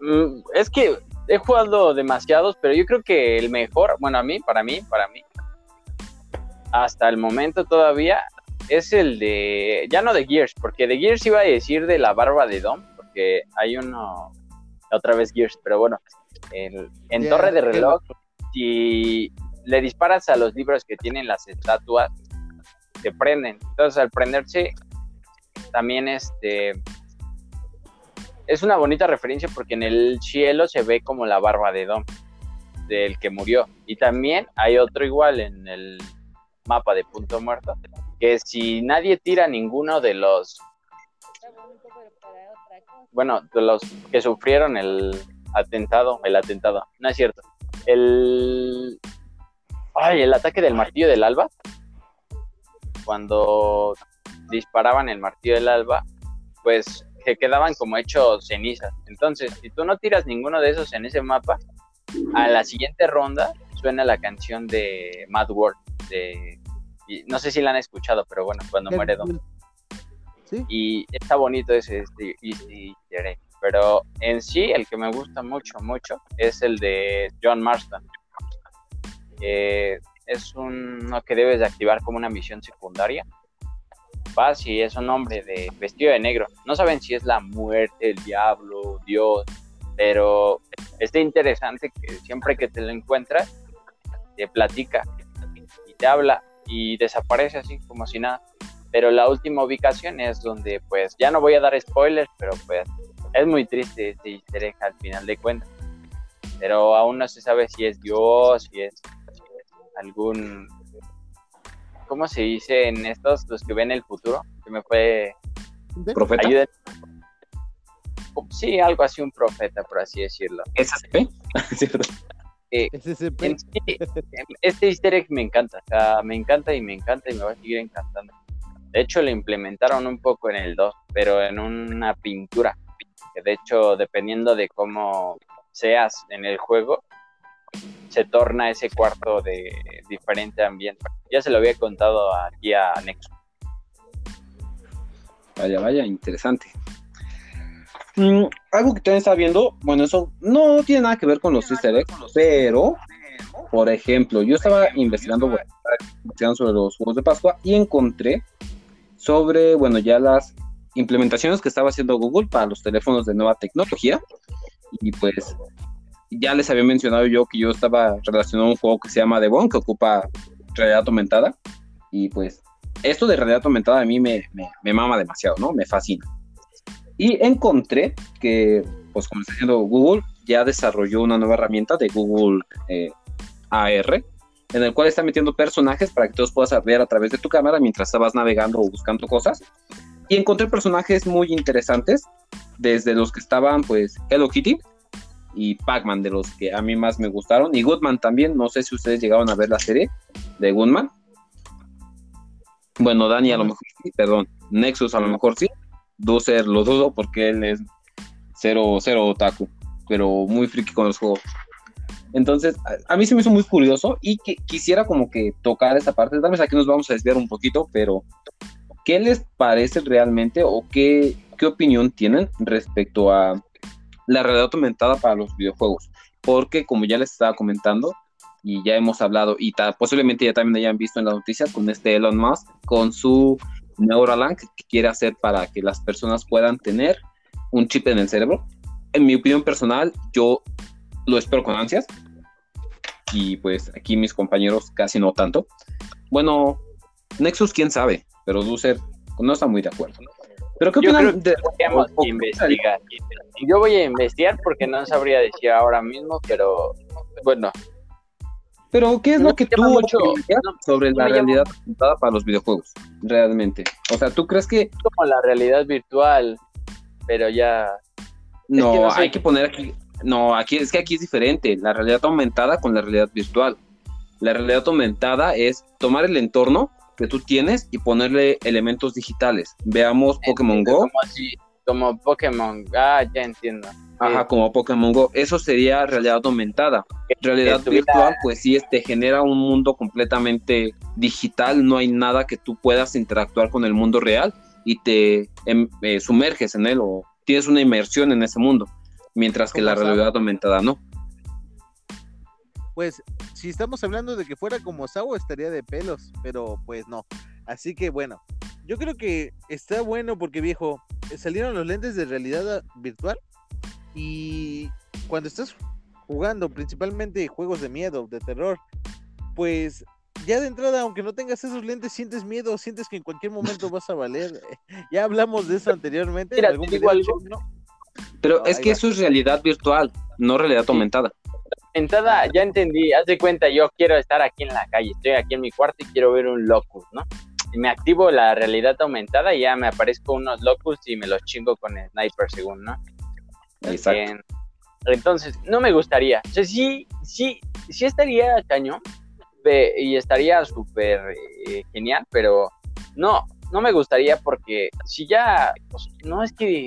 mm, Es que he jugado demasiados, pero yo creo que el mejor, bueno, a mí, para mí, para mí, hasta el momento todavía es el de, ya no de Gears, porque de Gears iba a decir de la barba de Dom, porque hay uno, otra vez Gears, pero bueno, en Torre de Reloj, si le disparas a los libros que tienen las estatuas, se prenden. Entonces al prenderse, también este es una bonita referencia porque en el cielo se ve como la barba de Dom, del que murió. Y también hay otro igual en el mapa de punto muerto, que si nadie tira ninguno de los, bueno, de los que sufrieron el atentado, el atentado, no es cierto, el, ay, el ataque del martillo del alba, cuando disparaban el martillo del alba, pues que quedaban como hechos cenizas. Entonces, si tú no tiras ninguno de esos en ese mapa, a la siguiente ronda suena la canción de Mad World de no sé si la han escuchado, pero bueno, cuando muere Dom. Y está bonito ese este, Pero en sí, el que me gusta mucho, mucho, es el de John Marston. es uno que debes de activar como una misión secundaria. Vas y es un hombre de vestido de negro. No saben si es la muerte, el diablo, Dios, pero está interesante que siempre que te lo encuentras, te platica y te habla y desaparece así como si nada. Pero la última ubicación es donde, pues, ya no voy a dar spoilers, pero pues es muy triste este easter al final de cuentas. Pero aún no se sabe si es Dios, si es algún... ¿Cómo se dice en estos, los que ven el futuro? Que me fue... ¿Profeta? Sí, algo así, un profeta, por así decirlo. ¿SCP? este easter egg me encanta, o sea, me encanta y me encanta y me va a seguir encantando. De hecho, lo implementaron un poco en el 2, pero en una pintura. Que de hecho, dependiendo de cómo seas en el juego, se torna ese cuarto de diferente ambiente. Ya se lo había contado aquí a Nexo. Vaya, vaya, interesante. Mm, algo que también está viendo, bueno, eso no tiene nada que ver con los easter eggs, pero, por ejemplo, yo estaba investigando, sobre los juegos de Pascua y encontré sobre, bueno, ya las implementaciones que estaba haciendo Google para los teléfonos de nueva tecnología. Y pues ya les había mencionado yo que yo estaba relacionado a un juego que se llama Devon, que ocupa realidad aumentada. Y pues esto de realidad aumentada a mí me, me, me mama demasiado, ¿no? Me fascina. Y encontré que, pues como está diciendo Google, ya desarrolló una nueva herramienta de Google eh, AR, en el cual está metiendo personajes para que todos puedas ver a través de tu cámara mientras estabas navegando o buscando cosas. Y encontré personajes muy interesantes, desde los que estaban, pues, Hello Kitty y Pac-Man, de los que a mí más me gustaron, y Goodman también. No sé si ustedes llegaron a ver la serie de Goodman. Bueno, Dani a lo mejor sí, perdón. Nexus a lo mejor sí. Dozer lo dudo porque él es cero, cero otaku, pero muy friki con los juegos. Entonces, a, mí se me hizo muy curioso y que quisiera como que tocar esa parte. Tal vez aquí nos vamos a desviar un poquito, pero ¿qué les parece realmente o qué, qué opinión tienen respecto a la realidad aumentada para los videojuegos? Porque como ya les estaba comentando y ya hemos hablado y posiblemente ya también hayan visto en las noticias con este Elon Musk, con su Neuralink que quiere hacer para que las personas puedan tener un chip en el cerebro. En mi opinión personal, yo lo espero con ansias. Y pues aquí mis compañeros casi no tanto. Bueno, Nexus, quién sabe, pero Ducer no está muy de acuerdo. Pero ¿qué opinan de investigar? Yo voy a investigar porque no sabría decir ahora mismo, pero bueno. Pero ¿qué es lo que tú mucho, sobre la realidad para los videojuegos? Realmente. O sea, ¿tú crees que como la realidad virtual, pero ya no, hay que poner aquí no, aquí es que aquí es diferente, la realidad aumentada con la realidad virtual. La realidad aumentada es tomar el entorno que tú tienes y ponerle elementos digitales. Veamos Pokémon Go. Como así, como Pokémon, ah, ya entiendo. Ajá, como Pokémon Go. Eso sería realidad aumentada. Realidad virtual, pues sí, te genera un mundo completamente digital. No hay nada que tú puedas interactuar con el mundo real y te em, eh, sumerges en él o tienes una inmersión en ese mundo mientras que la realidad aumentada no. Pues si estamos hablando de que fuera como Sao estaría de pelos, pero pues no. Así que bueno, yo creo que está bueno porque viejo, salieron los lentes de realidad virtual y cuando estás jugando principalmente juegos de miedo, de terror, pues ya de entrada, aunque no tengas esos lentes, sientes miedo, sientes que en cualquier momento vas a valer. ya hablamos de eso anteriormente. Mira, algún video, ¿no? Pero es que eso es realidad virtual, no realidad aumentada. Aumentada, ya entendí, haz de cuenta, yo quiero estar aquí en la calle, estoy aquí en mi cuarto y quiero ver un locus, ¿no? Y me activo la realidad aumentada y ya me aparezco unos locus y me los chingo con el sniper según, ¿no? Exacto. entonces, no me gustaría. O sea, sí, sí, sí estaría cañón y estaría súper eh, genial, pero no, no me gustaría porque si ya, pues, no es que,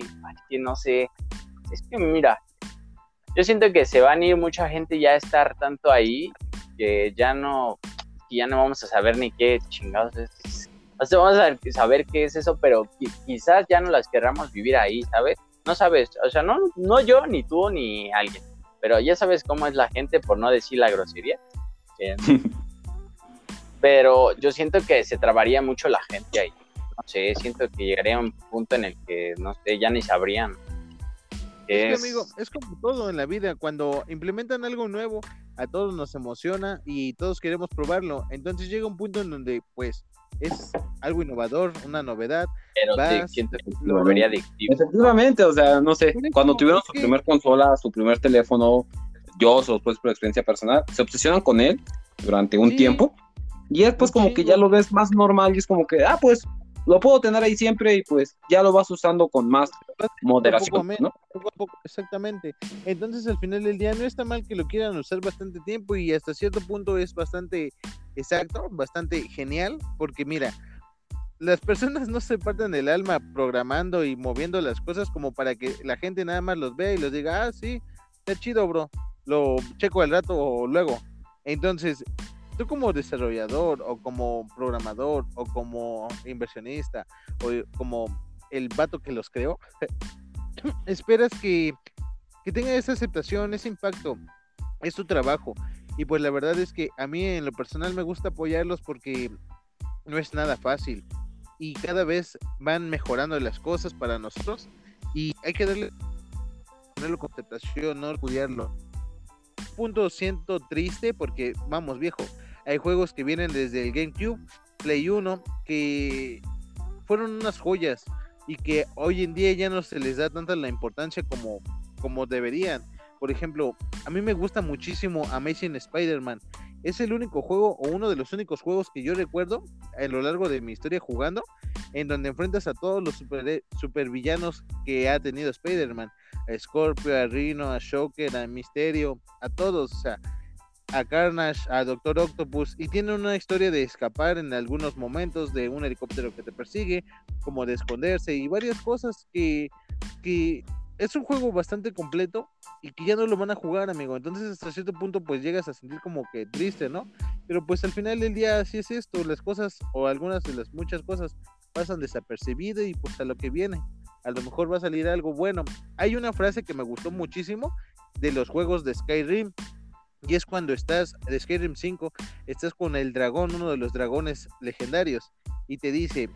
que no sé, es que mira, yo siento que se van a ir mucha gente ya a estar tanto ahí que ya no, que ya no vamos a saber ni qué chingados es. O sea, vamos a saber qué es eso, pero quizás ya no las querramos vivir ahí, ¿sabes? No sabes, o sea, no, no yo, ni tú, ni alguien, pero ya sabes cómo es la gente, por no decir la grosería. pero yo siento que se trabaría mucho la gente ahí no sé, siento que llegaría a un punto en el que, no sé, ya ni sabrían. Es, amigo, es como todo en la vida, cuando implementan algo nuevo, a todos nos emociona y todos queremos probarlo. Entonces llega un punto en donde, pues, es algo innovador, una novedad. Pero siento que lo volvería adictivo. Efectivamente, o sea, no sé, cuando tuvieron su primer consola, su primer teléfono, yo, después por experiencia personal, se obsesionan con él durante un tiempo y después como que ya lo ves más normal y es como que, ah, pues lo puedo tener ahí siempre y pues ya lo vas usando con más moderación. ¿no? exactamente. Entonces al final del día no está mal que lo quieran usar bastante tiempo y hasta cierto punto es bastante exacto, bastante genial, porque mira, las personas no se parten el alma programando y moviendo las cosas como para que la gente nada más los vea y los diga, ah, sí, está chido, bro, lo checo al rato o luego. Entonces, tú como desarrollador o como programador o como inversionista o como el vato que los creó, esperas que, que tenga esa aceptación, ese impacto, es tu trabajo. Y pues la verdad es que a mí en lo personal me gusta apoyarlos porque no es nada fácil. Y cada vez van mejorando las cosas para nosotros. Y hay que darle ponerlo con aceptación, no cuidarlo. Punto siento triste porque, vamos viejo, hay juegos que vienen desde el GameCube, Play 1, que fueron unas joyas y que hoy en día ya no se les da tanta la importancia como, como deberían. Por ejemplo, a mí me gusta muchísimo Amazing Spider-Man es el único juego o uno de los únicos juegos que yo recuerdo a lo largo de mi historia jugando en donde enfrentas a todos los super, supervillanos que ha tenido Spider-Man, a Scorpio, a Rhino, a Shocker, a Misterio, a todos, o sea, a Carnage, a Doctor Octopus, y tiene una historia de escapar en algunos momentos de un helicóptero que te persigue, como de esconderse y varias cosas que, que es un juego bastante completo y que ya no lo van a jugar, amigo. Entonces, hasta cierto punto, pues llegas a sentir como que triste, ¿no? Pero pues al final del día, así es esto, las cosas o algunas de las muchas cosas pasan desapercibidas y pues a lo que viene. A lo mejor va a salir algo bueno. Hay una frase que me gustó muchísimo de los juegos de Skyrim. Y es cuando estás, de Skyrim 5, estás con el dragón, uno de los dragones legendarios, y te dice,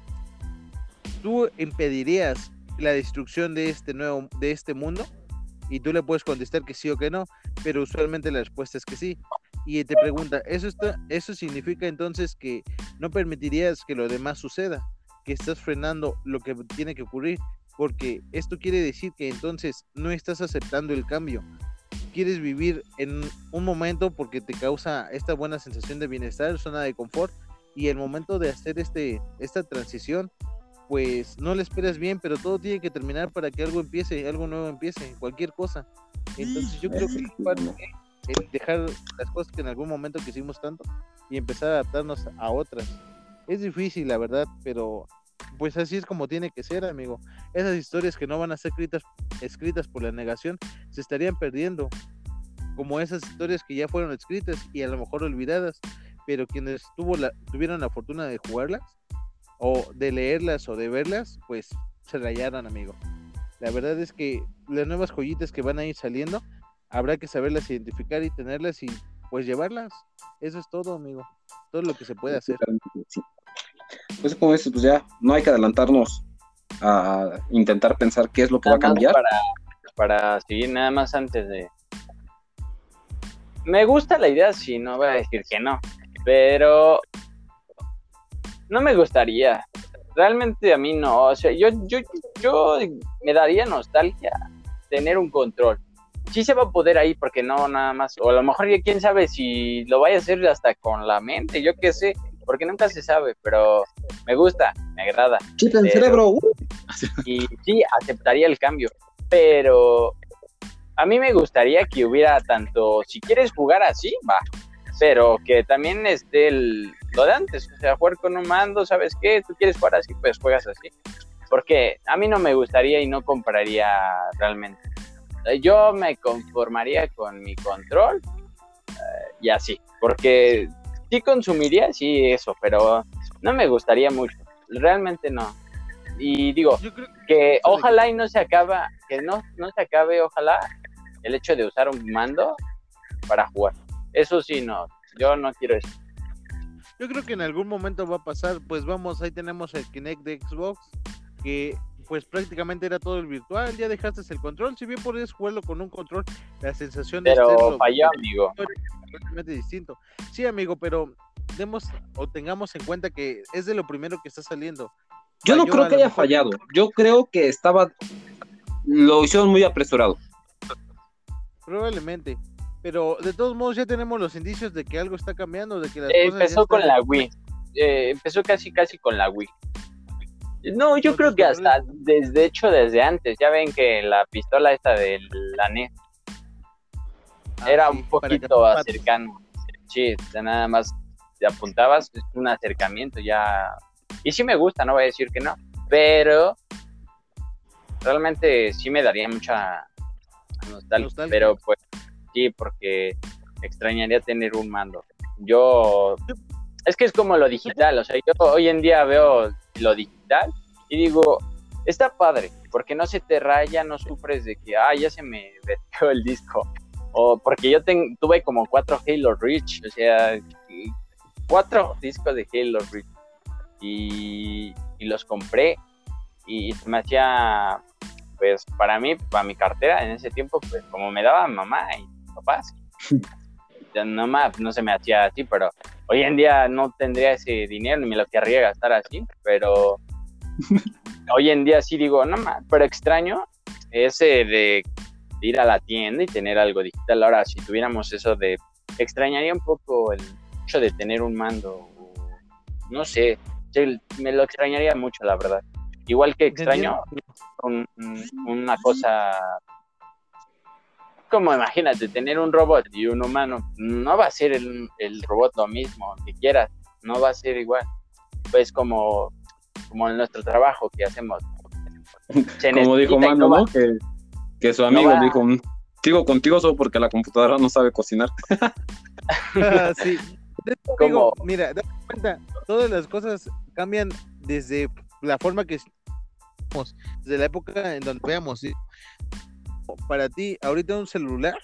tú impedirías la destrucción de este nuevo, de este mundo, y tú le puedes contestar que sí o que no, pero usualmente la respuesta es que sí. Y te pregunta, ¿eso, está, eso significa entonces que no permitirías que lo demás suceda? que estás frenando lo que tiene que ocurrir, porque esto quiere decir que entonces no estás aceptando el cambio. Quieres vivir en un momento porque te causa esta buena sensación de bienestar, zona de confort, y el momento de hacer este, esta transición, pues no le esperas bien, pero todo tiene que terminar para que algo empiece, algo nuevo empiece, cualquier cosa. Entonces yo creo que es dejar las cosas que en algún momento quisimos tanto y empezar a adaptarnos a otras. Es difícil, la verdad, pero pues así es como tiene que ser, amigo. Esas historias que no van a ser escritas, escritas por la negación se estarían perdiendo, como esas historias que ya fueron escritas y a lo mejor olvidadas, pero quienes tuvo tuvieron la fortuna de jugarlas, o de leerlas o de verlas, pues se rayaron, amigo. La verdad es que las nuevas joyitas que van a ir saliendo, habrá que saberlas identificar y tenerlas y pues llevarlas. Eso es todo, amigo. Todo lo que se puede hacer pues como dices, pues ya no hay que adelantarnos a intentar pensar qué es lo que va a cambiar. Para, para seguir nada más antes de... Me gusta la idea, sí, no voy a decir que no, pero no me gustaría. Realmente a mí no, o sea, yo, yo, yo me daría nostalgia tener un control. Sí se va a poder ahí porque no nada más, o a lo mejor ya quién sabe si lo vaya a hacer hasta con la mente, yo qué sé, porque nunca se sabe, pero me gusta, me agrada. Chip en cerebro. Uh. Y sí, aceptaría el cambio, pero a mí me gustaría que hubiera tanto, si quieres jugar así, va, pero que también esté el, lo de antes, o sea, jugar con un mando, ¿sabes qué? Tú quieres jugar así, pues juegas así. Porque a mí no me gustaría y no compraría realmente. Yo me conformaría con mi control eh, y así, porque sí consumiría, sí, eso, pero no me gustaría mucho. Realmente no. Y digo, que, ojalá y no se acaba, que no, no se acabe, ojalá, el hecho de usar un mando para jugar. Eso sí, no, yo no quiero eso. Yo creo que en algún momento va a pasar, pues vamos, ahí tenemos el Kinect de Xbox, que pues prácticamente era todo el virtual, ya dejaste el control, si bien podías jugarlo con un control, la sensación de... Pero falló, amigo completamente distinto. Sí, amigo, pero demos o tengamos en cuenta que es de lo primero que está saliendo. Yo no creo que haya fallado. Yo creo que estaba. Lo hicieron muy apresurado. Probablemente. Pero de todos modos ya tenemos los indicios de que algo está cambiando, de que empezó con la Wii. Eh, empezó casi casi con la Wii. No, yo creo que hasta desde hecho desde antes. Ya ven que la pistola esta de la NES Ah, era un poquito cercano. Sí, nada más te apuntabas, es un acercamiento ya. Y sí me gusta, no voy a decir que no, pero realmente sí me daría mucha nostalgia, pero pues sí, porque extrañaría tener un mando. Yo, es que es como lo digital, o sea, yo hoy en día veo lo digital y digo, está padre, porque no se te raya, no sufres de que, ah, ya se me metió el disco, o porque yo tuve como cuatro Halo Reach, o sea, cuatro discos de Halo Reach. Y, los compré y me hacía, pues para mí, para mi cartera en ese tiempo, pues como me daba mamá y papás, no, más, no se me hacía así, pero hoy en día no tendría ese dinero ni me lo querría gastar así, pero hoy en día sí digo, no pero extraño ese de ir a la tienda y tener algo digital. Ahora, si tuviéramos eso de extrañaría un poco el hecho de tener un mando. No sé, me lo extrañaría mucho, la verdad. Igual que extraño una cosa como imagínate, tener un robot y un humano, no va a ser el, robot lo mismo, que quieras, no va a ser igual. Pues como, como en nuestro trabajo que hacemos. como dijo Mano, ¿no? Que, su amigo dijo, mm, sigo contigo solo porque la computadora no sabe cocinar. sí. Mira, date cuenta, todas las cosas cambian desde la forma que desde la época en donde veamos para ti ahorita un celular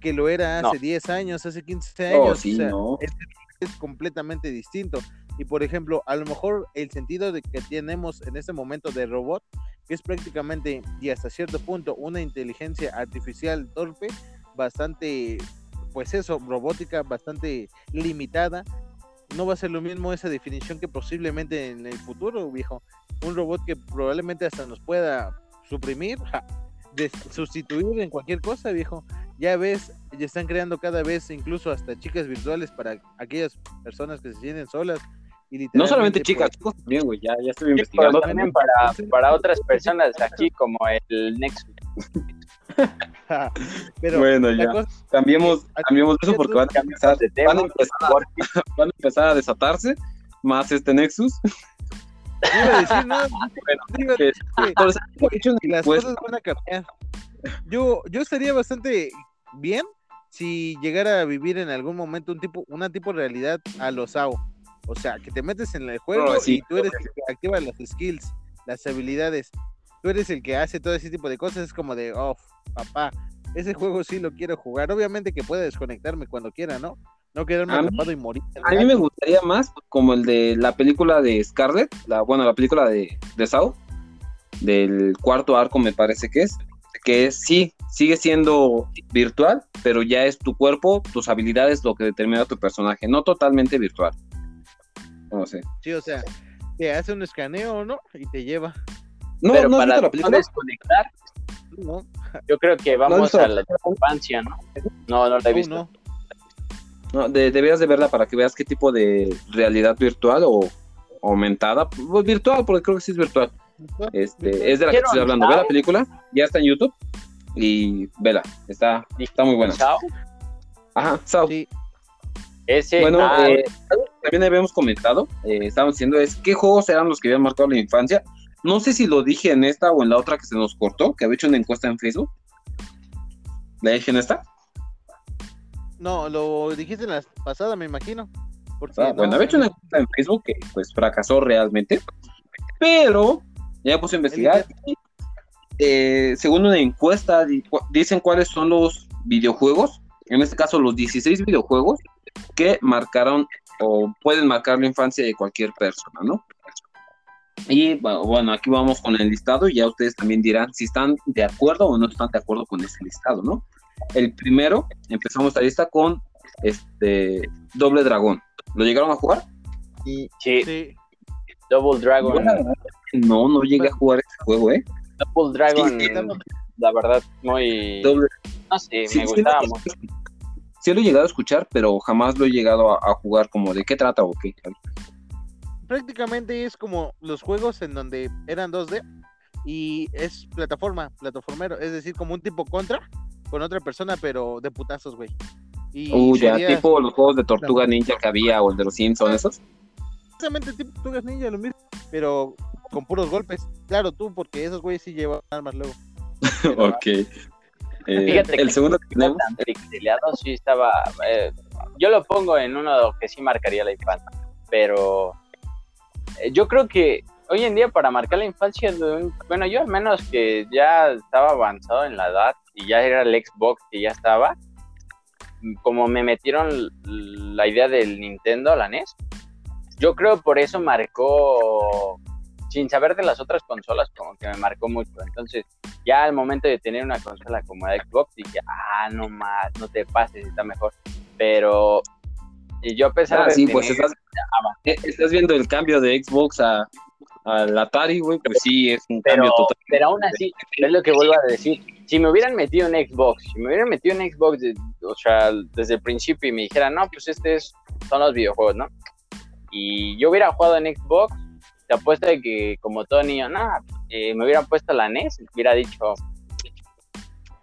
que lo era hace 10 años, hace 15 años. es, completamente distinto. Y por ejemplo, a lo mejor el sentido de que tenemos en este momento de robot, que es prácticamente y hasta cierto punto una inteligencia artificial torpe, bastante, pues eso, robótica, bastante limitada, no va a ser lo mismo esa definición que posiblemente en el futuro, viejo. Un robot que probablemente hasta nos pueda suprimir, de sustituir en cualquier cosa, viejo. Ya ves, ya están creando cada vez incluso hasta chicas virtuales para aquellas personas que se sienten solas. Y no solamente chicas, pues, chicos también, güey, ya, ya estoy investigando. También para, para otras personas aquí, como el Nexus. Pero bueno, ya. cambiemos, cambiemos eso porque van a, empezar, van, a empezar a, van a empezar a desatarse más este Nexus. Yo, yo estaría bastante bien si llegara a vivir en algún momento un tipo, una tipo de realidad a los AO. O sea, que te metes en el juego y tú eres el que activa las skills, las habilidades. Tú eres el que hace todo ese tipo de cosas. Es como de, oh, papá, ese juego sí lo quiero jugar. Obviamente que puede desconectarme cuando quiera, ¿no? No quedarme atrapado y morir. A mí me gustaría más como el de la película de Scarlett, la, bueno, la película de, de Sao, del cuarto arco me parece que es, que es, sí, sigue siendo virtual, pero ya es tu cuerpo, tus habilidades lo que determina tu personaje, no totalmente virtual. No sé. Sí, o sea, te hace un escaneo, ¿no? Y te lleva. No, pero no para la película? desconectar, no. yo creo que vamos a la infancia, ¿no? No, no la he visto. No, de, deberías de verla para que veas qué tipo de realidad virtual o aumentada, pues, virtual, porque creo que sí es virtual. Este, es de la que estoy hablando. Ve la película, ya está en YouTube y vela, está, está muy buena. ¿Sao? Ajá, Sao. Sí. Ese, bueno, ah, eh, también habíamos comentado, eh, estábamos diciendo, es qué juegos eran los que habían marcado la infancia. No sé si lo dije en esta o en la otra que se nos cortó, que había hecho una encuesta en Facebook. ¿La dije en esta? No, lo dijiste en la pasada, me imagino. Ah, bueno, había hecho una encuesta en Facebook que pues fracasó realmente, pero ya puse a investigar. Eh, según una encuesta, dicen cuáles son los videojuegos, en este caso los 16 videojuegos que marcaron o pueden marcar la infancia de cualquier persona, ¿no? Y bueno, aquí vamos con el listado y ya ustedes también dirán si están de acuerdo o no están de acuerdo con ese listado, ¿no? El primero, empezamos la lista con este Doble Dragón. ¿Lo llegaron a jugar? Sí. sí. Double Dragon. no, no llegué a jugar este juego, ¿eh? Double Dragon, la verdad, muy. Doble... No sé, me gustaba mucho. Sí lo he llegado a escuchar, pero jamás lo he llegado a, jugar como de qué trata o qué. Prácticamente es como los juegos en donde eran 2D y es plataforma, plataformero, es decir, como un tipo contra, con otra persona, pero de putazos, güey. Y ya, tipo los juegos de Tortuga Ninja que había o el de los Simpsons, esos. Exactamente, tipo Tortugas Ninja, lo mismo, pero con puros golpes. Claro, tú, porque esos güeyes sí llevan armas luego. ok. Eh, Fíjate el segundo que tenemos. sí estaba. Eh, yo lo pongo en uno que sí marcaría la infancia, pero eh, yo creo que hoy en día para marcar la infancia, bueno, yo al menos que ya estaba avanzado en la edad, y ya era el Xbox que ya estaba, como me metieron la idea del Nintendo, la NES, yo creo por eso marcó, sin saber de las otras consolas, como que me marcó mucho. Entonces, ya al momento de tener una consola como la Xbox, dije, ah, no más, no te pases, está mejor. Pero y yo a pesar ah, de sí, pues estás, eh, estás viendo el cambio de Xbox a, al Atari, güey, pues sí, es un cambio total. Pero aún así, es lo que vuelvo a decir, si me hubieran metido en Xbox, si me hubieran metido en Xbox, o sea, desde el principio y me dijeran, no, pues este es, son los videojuegos, ¿no? Y yo hubiera jugado en Xbox, te apuesto de que como todo niño, nada, eh, me hubieran puesto la NES, hubiera dicho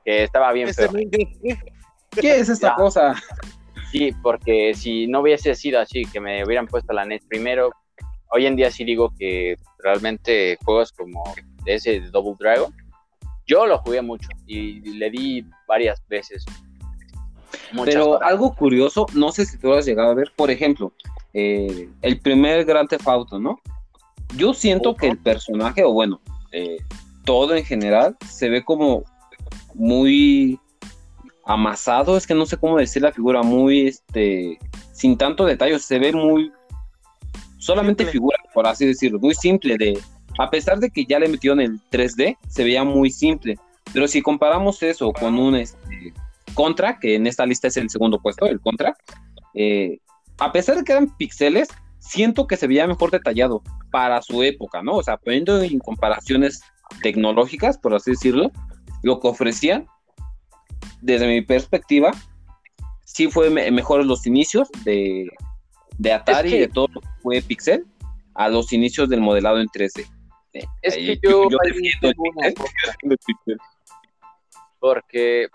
que estaba bien feo. ¿Qué es esta cosa? Sí, porque si no hubiese sido así, que me hubieran puesto la NES primero, hoy en día sí digo que realmente juegos como ese Double Dragon, yo lo jugué mucho y le di varias veces. Pero algo curioso, no sé si tú has llegado a ver, por ejemplo, eh, el primer Grand Theft Auto, ¿no? Yo siento que el personaje, o bueno, eh, todo en general, se ve como muy amasado, es que no sé cómo decir la figura, muy, este, sin tanto detalle, se ve muy, solamente figura, por así decirlo, muy simple de, a pesar de que ya le metió en el 3D, se veía muy simple. Pero si comparamos eso con un este, Contra, que en esta lista es el segundo puesto, el Contra, eh, a pesar de que eran píxeles, siento que se veía mejor detallado para su época, ¿no? O sea, poniendo en comparaciones tecnológicas, por así decirlo, lo que ofrecían, desde mi perspectiva, sí fue mejor los inicios de, Atari y de todo lo que fue Pixel a los inicios del modelado en 3D. Es que yo, porque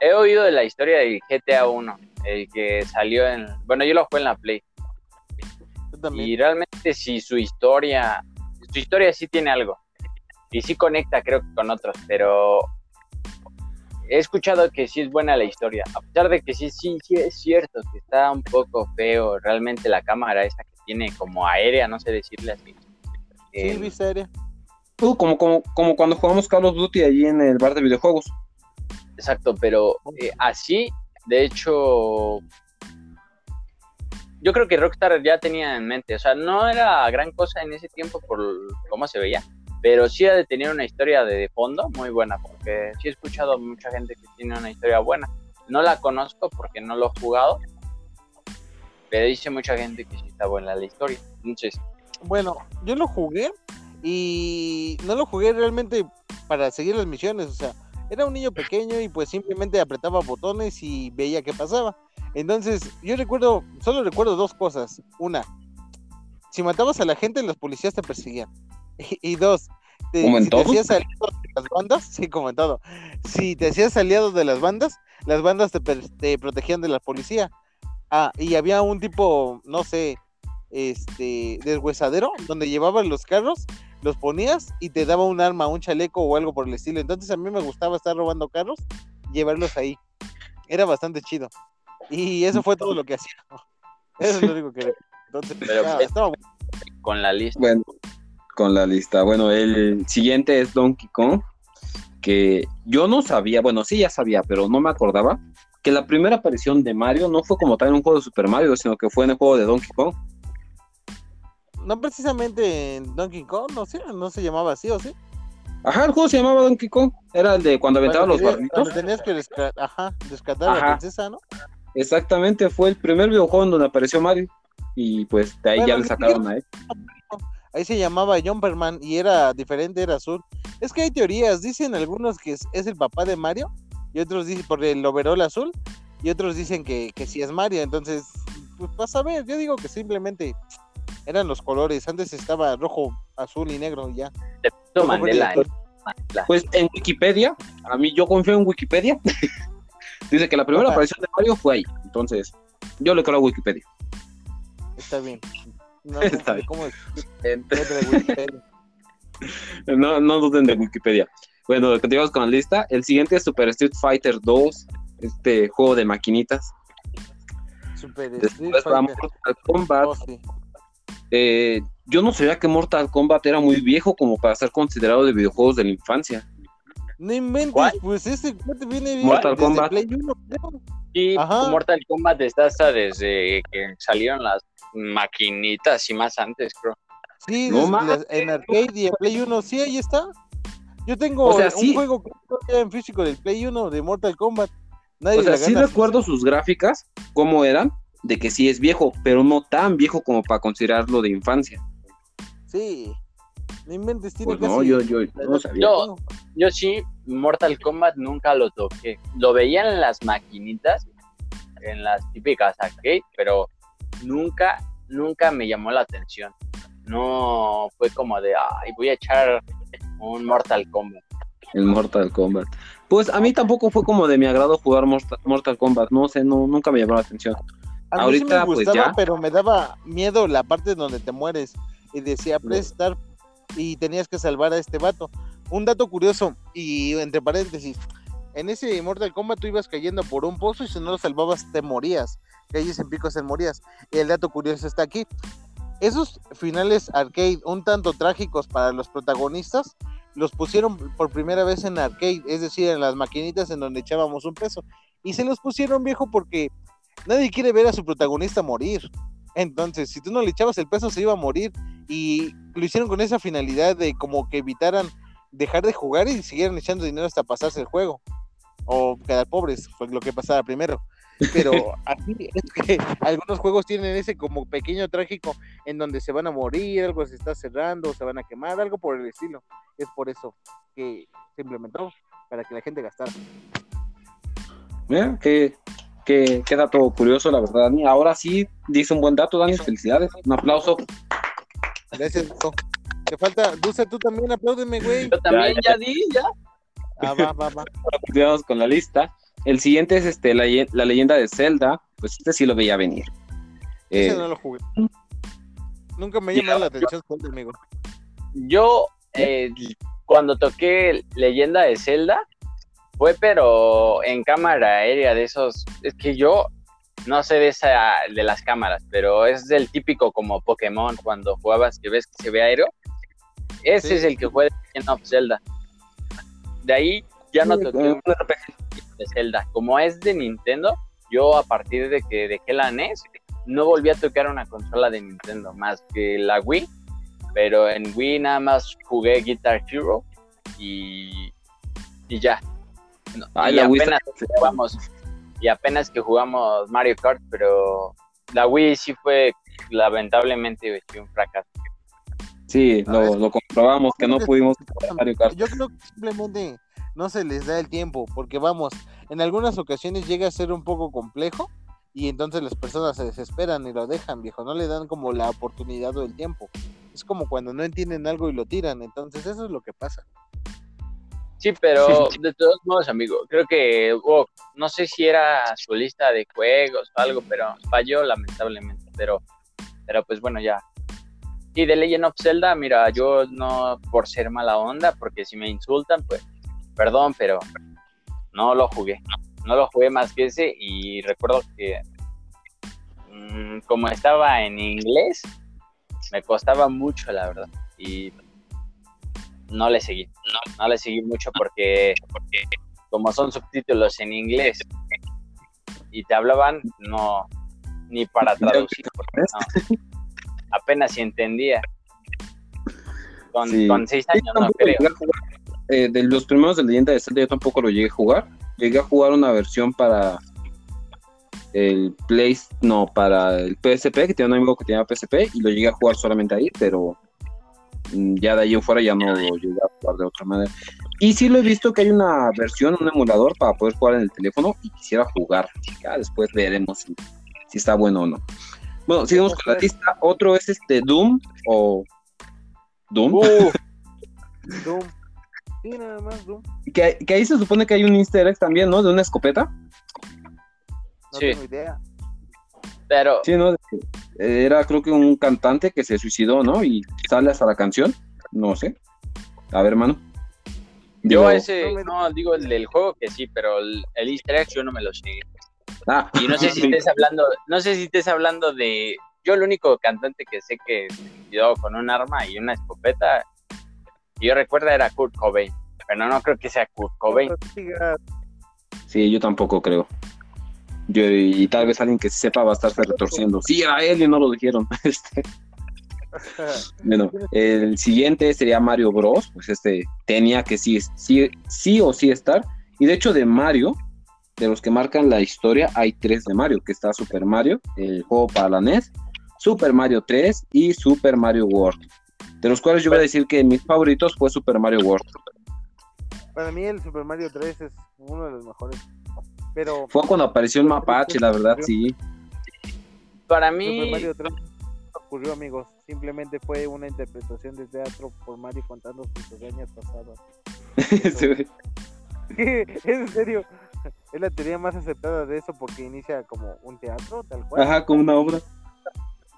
he oído de la historia del GTA 1, el que salió en, bueno, yo lo jugué en la Play. Y realmente si su historia, su historia sí tiene algo. Y sí conecta creo que con otros, pero he escuchado que sí es buena la historia, a pesar de que sí, sí, sí es cierto que está un poco feo realmente la cámara esa que tiene como aérea, no sé decirle así. Sí, eh, viste uh, como, como, como cuando jugamos Call of Duty allí en el bar de videojuegos. Exacto, pero eh, así, de hecho, yo creo que Rockstar ya tenía en mente, o sea, no era gran cosa en ese tiempo por cómo se veía, pero sí ha de tener una historia de fondo muy buena, porque sí he escuchado mucha gente que tiene una historia buena. No la conozco porque no lo he jugado, pero dice mucha gente que sí está buena la historia. Entonces, bueno, yo lo jugué y no lo jugué realmente para seguir las misiones, o sea, era un niño pequeño y pues simplemente apretaba botones y veía qué pasaba. Entonces, yo recuerdo, solo recuerdo dos cosas. Una, si matabas a la gente, los policías te perseguían. Y, dos, te, si te hacías aliado de las bandas, sí, como en todo. Si te hacías aliado de las bandas, las bandas te, te protegían de la policía. Ah, y había un tipo, no sé, este, deshuesadero, donde llevaban los carros, los ponías y te daba un arma, un chaleco o algo por el estilo. Entonces a mí me gustaba estar robando carros, llevarlos ahí. Era bastante chido. Y eso fue todo lo que hacía. Eso es lo único que... Entonces, estaba con la lista. Bueno, con la lista. Bueno, el siguiente es Donkey Kong, que yo no sabía, bueno, sí ya sabía, pero no me acordaba que la primera aparición de Mario no fue como tal en un juego de Super Mario, sino que fue en el juego de Donkey Kong no precisamente en Donkey Kong, no sé, no se llamaba así, ¿o sí? Ajá, el juego se llamaba Donkey Kong, era el de cuando aventaba los barritos. Tenías que rescatar, ajá, rescatar a la princesa, ¿no? Exactamente, fue el primer videojuego en donde apareció Mario y pues de ahí ya le sacaron a él. Ahí se llamaba Jumperman y era diferente, era azul. Es que hay teorías, dicen algunos que es, el papá de Mario y otros dicen por el overol azul y otros dicen que, que sí es Mario, entonces pues vas a ver, yo digo que simplemente eran los colores. Antes estaba rojo, azul y negro ya. Pues en Wikipedia, a mí yo confío en Wikipedia. Dice que la primera aparición de Mario fue ahí. Entonces, yo le creo a Wikipedia. Está bien. No, Está bien. ¿cómo es? no, no duden de Wikipedia. Bueno, continuamos con la lista. El siguiente es Super Street Fighter 2, este juego de maquinitas. Super Street Fighter. Kombat. Oh, eh, yo no sabía que Mortal Kombat era muy viejo como para ser considerado de videojuegos de la infancia. No inventes, pues ese viene bien Mortal Kombat. Play 1, Sí, Mortal Kombat está hasta desde que salieron las maquinitas y más antes, creo. Sí, en arcade y en Play 1, sí, ahí está. Yo tengo un juego en físico del Play 1 de Mortal Kombat. Nadie o sea, sí recuerdo sus gráficas, cómo eran, de que sí es viejo, pero no tan viejo como para considerarlo de infancia. Sí. No inventes, tiene pues no, yo, yo, no sabía. Yo, yo sí, Mortal Kombat nunca lo toqué. Lo veía en las maquinitas, en las típicas arcade, pero nunca, nunca me llamó la atención. No fue como de, ay, voy a echar un Mortal Kombat. El Mortal Kombat. Pues a mí tampoco fue como de mi agrado jugar Mortal Kombat. No sé, no, nunca me llamó la atención. A Ahorita, sí me pues, gustaba, pero me daba miedo la parte donde te mueres. Y decía, prestar y tenías que salvar a este vato. Un dato curioso, y entre paréntesis, en ese Mortal Kombat tú ibas cayendo por un pozo y si no lo salvabas te morías. Calles en picos te morías. Y el dato curioso está aquí. Esos finales arcade un tanto trágicos para los protagonistas los pusieron por primera vez en arcade, es decir, en las maquinitas en donde echábamos un peso. Y se los pusieron viejo porque nadie quiere ver a su protagonista morir. Entonces, si tú no le echabas el peso, se iba a morir. Y lo hicieron con esa finalidad de como que evitaran dejar de jugar y siguieran echando dinero hasta pasarse el juego. O quedar pobres, fue lo que pasaba primero. Pero aquí es que algunos juegos tienen ese como pequeño trágico en donde se van a morir, algo se está cerrando, se van a quemar, algo por el estilo. Es por eso que se implementó, para que la gente gastara. Mira, que qué, qué, dato curioso, la verdad, Dani. Ahora sí dice un buen dato, Dani. Felicidades. Un aplauso. Gracias, te falta, Dulce, tú también apláudeme, güey. Yo también ya, di, ya. Ah, va, va, va. Continuamos con la lista. El siguiente es este, la, leyenda de Zelda. Pues este sí lo veía venir. Ese eh, no lo jugué. Nunca me llamó la atención Zelda, amigo. Yo, eh, cuando toqué Leyenda de Zelda, fue pero en cámara aérea de esos. Es que yo no sé de esa de las cámaras, pero es del típico como Pokémon cuando jugabas que ves que se ve aéreo. Ese es el que fue de Legend of Zelda. De ahí ya no toqué un RPG de Zelda. Como es de Nintendo, yo a partir de que dejé la NES, no volví a tocar una consola de Nintendo más que la Wii. Pero en Wii nada más jugué Guitar Hero y, y ya. y apenas jugamos, y apenas que jugamos Mario Kart, pero la Wii sí fue lamentablemente un fracaso. Sí, lo, comprobamos que no pudimos. Yo creo que simplemente no se les da el tiempo, porque vamos, en algunas ocasiones llega a ser un poco complejo y entonces las personas se desesperan y lo dejan, viejo, no le dan como la oportunidad o el tiempo. Es como cuando no entienden algo y lo tiran, entonces eso es lo que pasa. Sí, pero de todos modos, amigo, creo que oh, no sé si era su lista de juegos o algo, pero falló lamentablemente, pero pero pues bueno, ya y de Legend of Zelda, mira, yo no por ser mala onda, porque si me insultan, pues perdón, pero no lo jugué. No lo jugué más que ese y recuerdo que mm, como estaba en inglés, me costaba mucho, la verdad. Y no le seguí. No, le seguí mucho porque, porque como son subtítulos en inglés y te hablaban, no, ni para traducir. no apenas si entendía. Con, seis años, no creo. Eh, de los primeros de Leyenda de Zelda yo tampoco lo llegué a jugar. Llegué a jugar una versión para el Play, no, para el PSP, que tenía un amigo que tenía PSP, y lo llegué a jugar solamente ahí, pero mm, ya de ahí en fuera ya no lo llegué a jugar de otra manera. Y sí lo he visto que hay una versión, un emulador para poder jugar en el teléfono y quisiera jugar. Ya después veremos si, si está bueno o no. Bueno, sigamos con la lista. Otro es este Doom o Doom. Uh. Doom. Sí, nada más Doom. Que, que, ahí se supone que hay un easter egg también, ¿no? De una escopeta. No sí. tengo idea. Pero... Sí, ¿no? Era creo que un cantante que se suicidó, ¿no? Y sale hasta la canción. No sé. A ver, hermano. Yo ese, no, digo el del juego que sí, pero el, el easter egg yo no me lo sé. Ah, y no sé si estés hablando, no sé si estés hablando de. Yo el único cantante que sé que se con un arma y una escopeta, yo recuerdo era Kurt Cobain. Pero no creo que sea Kurt Cobain. Sí, yo tampoco creo. Yo, y tal vez alguien que sepa va a estarse retorciendo. Sí, a él y no lo dijeron. Este. bueno, el siguiente sería Mario Bros. Pues este tenía que sí, sí, sí o sí estar. Y de hecho, de Mario, de los que marcan la historia, hay tres de Mario, que está Super Mario, el juego para la NES, Super Mario 3 y Super Mario World. De los cuales yo voy a decir que mis favoritos fue Super Mario World. Para mí el Super Mario 3 es uno de los mejores. Pero fue cuando apareció el mapache, la verdad, sí. Para mí Super Mario 3 ocurrió, amigos. Simplemente fue una interpretación de teatro por Mario contando sus hazañas pasadas. sí. es en serio. Es la teoría más aceptada de eso porque inicia como un teatro, tal cual. Ajá, como una obra.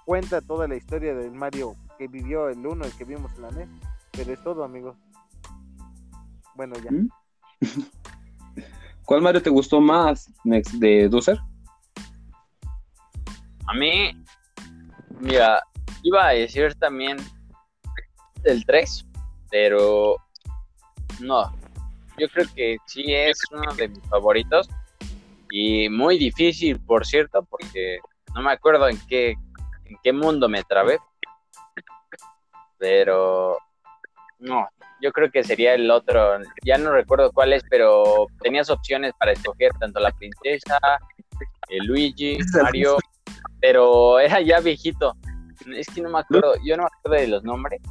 Cuenta toda la historia del Mario que vivió el uno, el que vimos en la NES. Pero es todo, amigos. Bueno, ya. ¿Mm? ¿Cuál Mario te gustó más, Next, de Dusser? A mí, mira, iba a decir también el 3, pero no. Yo creo que sí es uno de mis favoritos y muy difícil, por cierto, porque no me acuerdo en qué, en qué mundo me trabé. Pero no, yo creo que sería el otro, ya no recuerdo cuál es, pero tenías opciones para escoger tanto la princesa, el Luigi, Mario, pero era ya viejito. Es que no me acuerdo, yo no me acuerdo de los nombres.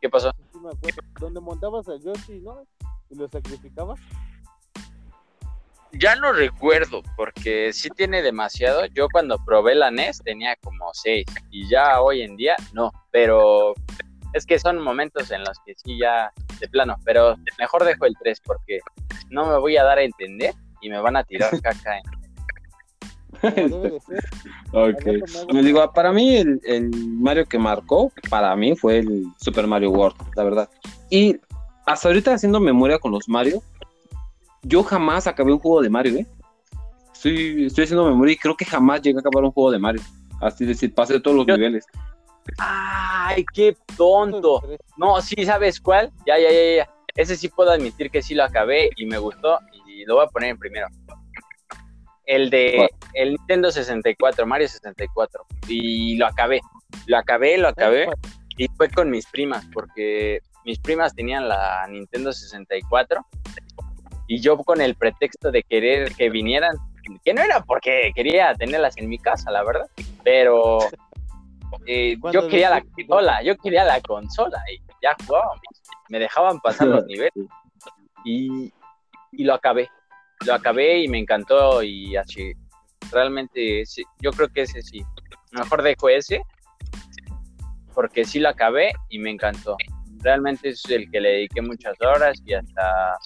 ¿Qué pasó? ¿Dónde montabas a Yoshi, no? ¿Y lo sacrificabas? Ya no recuerdo, porque sí tiene demasiado. Yo cuando probé la NES tenía como seis, y ya hoy en día no, pero es que son momentos en los que sí ya de plano, pero mejor dejo el 3 porque no me voy a dar a entender y me van a tirar caca. En... ok. Me digo, para mí el, Mario que marcó, para mí fue el Super Mario World, la verdad. Y hasta ahorita haciendo memoria con los Mario, yo jamás acabé un juego de Mario, ¿eh? Estoy, estoy haciendo memoria y creo que jamás llegué a acabar un juego de Mario. Así decir, pasé todos los niveles. Ay, qué tonto. No, sí, ¿sabes cuál? Ya, ya, ya, ya. Ese sí puedo admitir que sí lo acabé y me gustó y lo voy a poner en primero. El de el Nintendo 64, Mario 64. Y lo acabé. Lo acabé, lo acabé. Y fue con mis primas, porque mis primas tenían la Nintendo 64. Y yo con el pretexto de querer que vinieran, que no era porque quería tenerlas en mi casa, la verdad. Pero eh, yo quería la consola, yo quería la consola y ya jugábamos. Me dejaban pasar los niveles y, lo acabé. Lo acabé y me encantó y así. Realmente yo creo que ese sí. Mejor dejo ese porque sí lo acabé y me encantó. Realmente es el que le dediqué muchas horas y hasta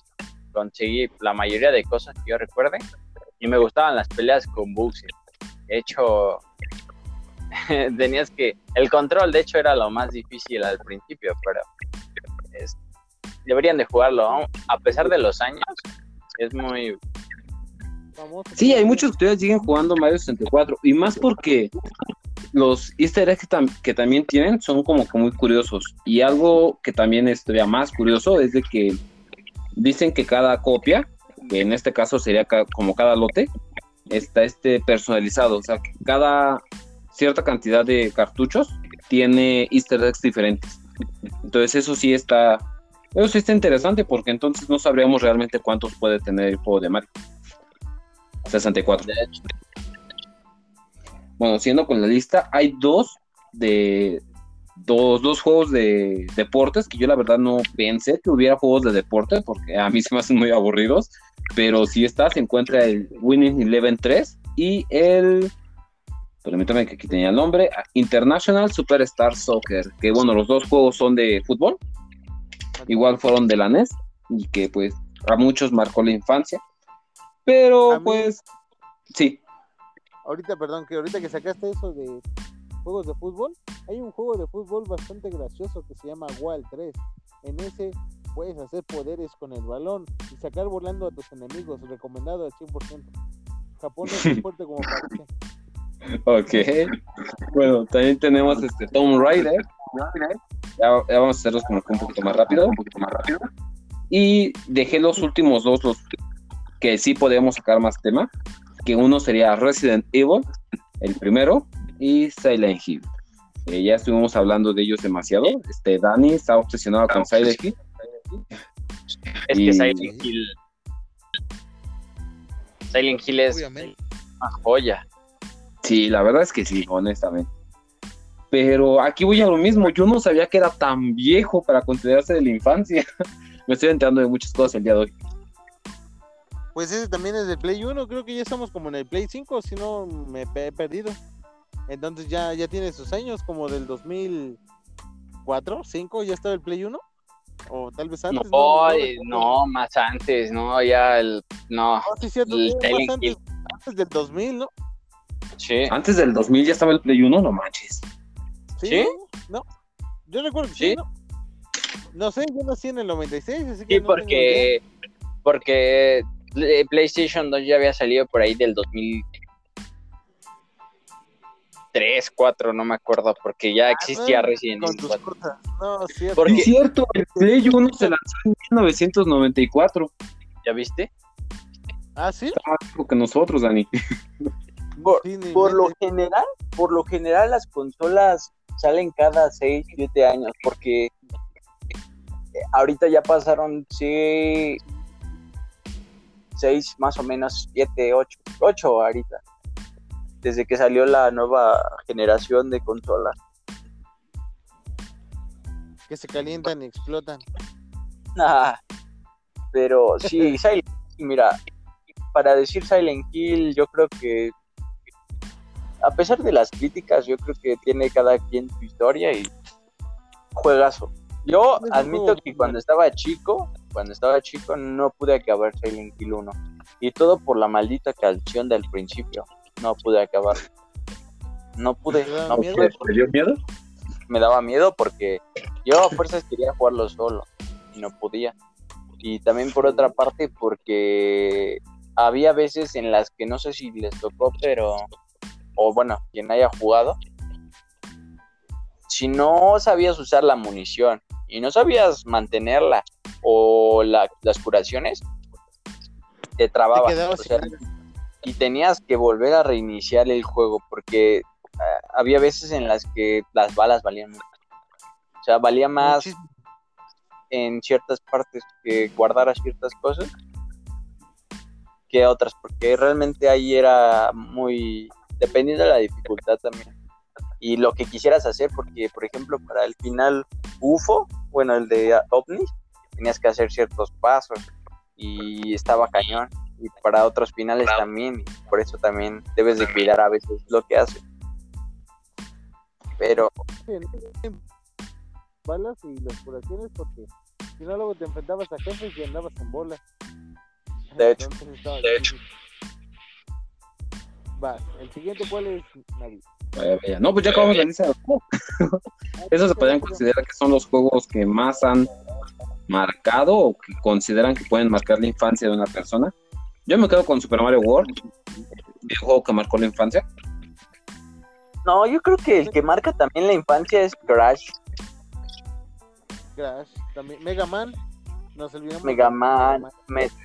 conseguí la mayoría de cosas que yo recuerde. Y me gustaban las peleas con Bowser. De hecho, tenías que, el control de hecho era lo más difícil al principio, pero deberían de jugarlo, a pesar de los años, es muy... Sí, hay muchos que todavía siguen jugando Mario 64 y más porque los easter eggs que, también tienen son como que muy curiosos y algo que también es todavía más curioso es de que dicen que cada copia, que en este caso sería como cada lote, está este personalizado, o sea, cada cierta cantidad de cartuchos tiene easter eggs diferentes. Entonces eso sí está, eso sí está interesante porque entonces no sabríamos realmente cuántos puede tener el juego de Mario. 64. Bueno, siendo con la lista, hay dos de dos, dos juegos de deportes que yo la verdad no pensé que hubiera juegos de deporte porque a mí se me hacen muy aburridos, pero si está, se encuentra el Winning Eleven 3 y el permítame que aquí tenía el nombre, International Superstar Soccer, que bueno, los dos juegos son de fútbol, igual fueron de la NES, y que pues a muchos marcó la infancia, pero pues, sí. Ahorita, perdón, que ahorita que sacaste eso de juegos de fútbol, hay un juego de fútbol bastante gracioso que se llama Wild 3. En ese puedes hacer poderes con el balón y sacar volando a tus enemigos, recomendado al 100%. Japón es tan fuerte como parece. Ok. Bueno, también tenemos este Tomb Raider. Ya, vamos a hacerlos como un poquito más rápido. Un poquito más rápido. Y dejé los últimos dos, los que sí podemos sacar más tema. Que uno sería Resident Evil, el primero, y Silent Hill. Eh, ya estuvimos hablando de ellos demasiado. Este Dani está obsesionado con Silent Hill. Es que Silent Hill. Silent Hill es una joya. Sí, la verdad es que sí, honestamente. Pero aquí voy a lo mismo, yo no sabía que era tan viejo para considerarse de la infancia. me estoy enterando de muchas cosas el día de hoy. Pues ese también es de Play 1, creo que ya estamos como en el Play 5, si no me he perdido. Entonces ya, ya tiene sus años, como del 2004, 5, ya estaba el Play 1. O tal vez antes. No, no, más antes, no, ya el. No, sí, cierto, el antes, antes, del 2000, ¿no? Sí. Antes del 2000 ya estaba el Play 1, no manches. ¿Sí? No, yo recuerdo que sí, ¿no? No sé, yo nací en el 96, así que. Sí, porque. Porque PlayStation 2 ya había salido por ahí del 2003, 4, no me acuerdo, porque ya ah, existía Resident Evil 4. No, cierto. Porque... Es cierto, el Play 1 se lanzó en 1994. ¿Ya viste? Ah, sí. Ah, que nosotros, Dani. Por, lo general, por lo general las consolas salen cada 6, 7 años, porque ahorita ya pasaron, sí, seis, más o menos, siete, ocho, ocho ahorita, desde que salió la nueva generación de consolas. Que se calientan y explotan. Ah, pero sí, Silent Hill, mira, para decir Silent Hill, yo creo que a pesar de las críticas, yo creo que tiene cada quien su historia y juegazo. Yo admito que cuando estaba chico, cuando estaba chico no pude acabar Silent Hill 1. Y todo por la maldita canción del principio. No pude acabar. No pude. No pude. ¿Te dio miedo? Me daba miedo porque yo a fuerzas quería jugarlo solo y no podía. Y también por otra parte porque había veces en las que no sé si les tocó, pero o bueno, quien haya jugado, si no sabías usar la munición y no sabías mantenerla o las curaciones, te trababa. y tenías que volver a reiniciar el juego porque ah, había veces en las que las balas valían mucho. O sea, valía más en ciertas partes que guardar ciertas cosas que otras, porque realmente ahí era muy dependiendo de la dificultad también y lo que quisieras hacer, porque por ejemplo para el final UFO, bueno el de OVNI, tenías que hacer ciertos pasos y estaba cañón y para otros finales también, por eso también debes de cuidar a veces lo que haces. Pero balas y las curaciones porque si no luego te enfrentabas a jefes y andabas en bola. De hecho, de hecho. Va, el siguiente cuál es Navi. Vaya, vaya. No, pues ya acabamos la lista. Esos se podrían considerar que son los juegos que más han marcado o que consideran que pueden marcar la infancia de una persona. Yo me quedo con Super Mario World, el juego que marcó la infancia. No, yo creo que el que marca también la infancia es Crash. Crash, también Mega Man. Nos olvidamos. Mega Man.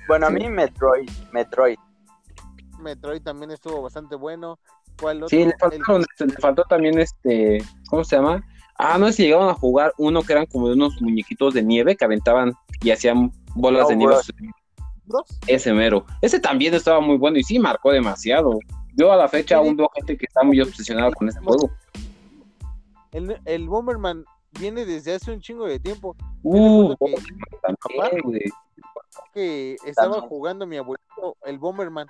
bueno, a mí Metroid. Metroid. Metroid también estuvo bastante bueno. ¿Cuál otro? Sí, le, le faltó también este, ¿cómo se llama? Ah, no sé si llegaron a jugar uno que eran como de unos muñequitos de nieve que aventaban y hacían bolas de nieve. Ese mero. Ese también estaba muy bueno y sí marcó demasiado. Yo a la fecha aún veo gente que está muy obsesionada con este juego. El, el Bomberman viene desde hace un chingo de tiempo. Uh, que, estaba jugando mi abuelito el Bomberman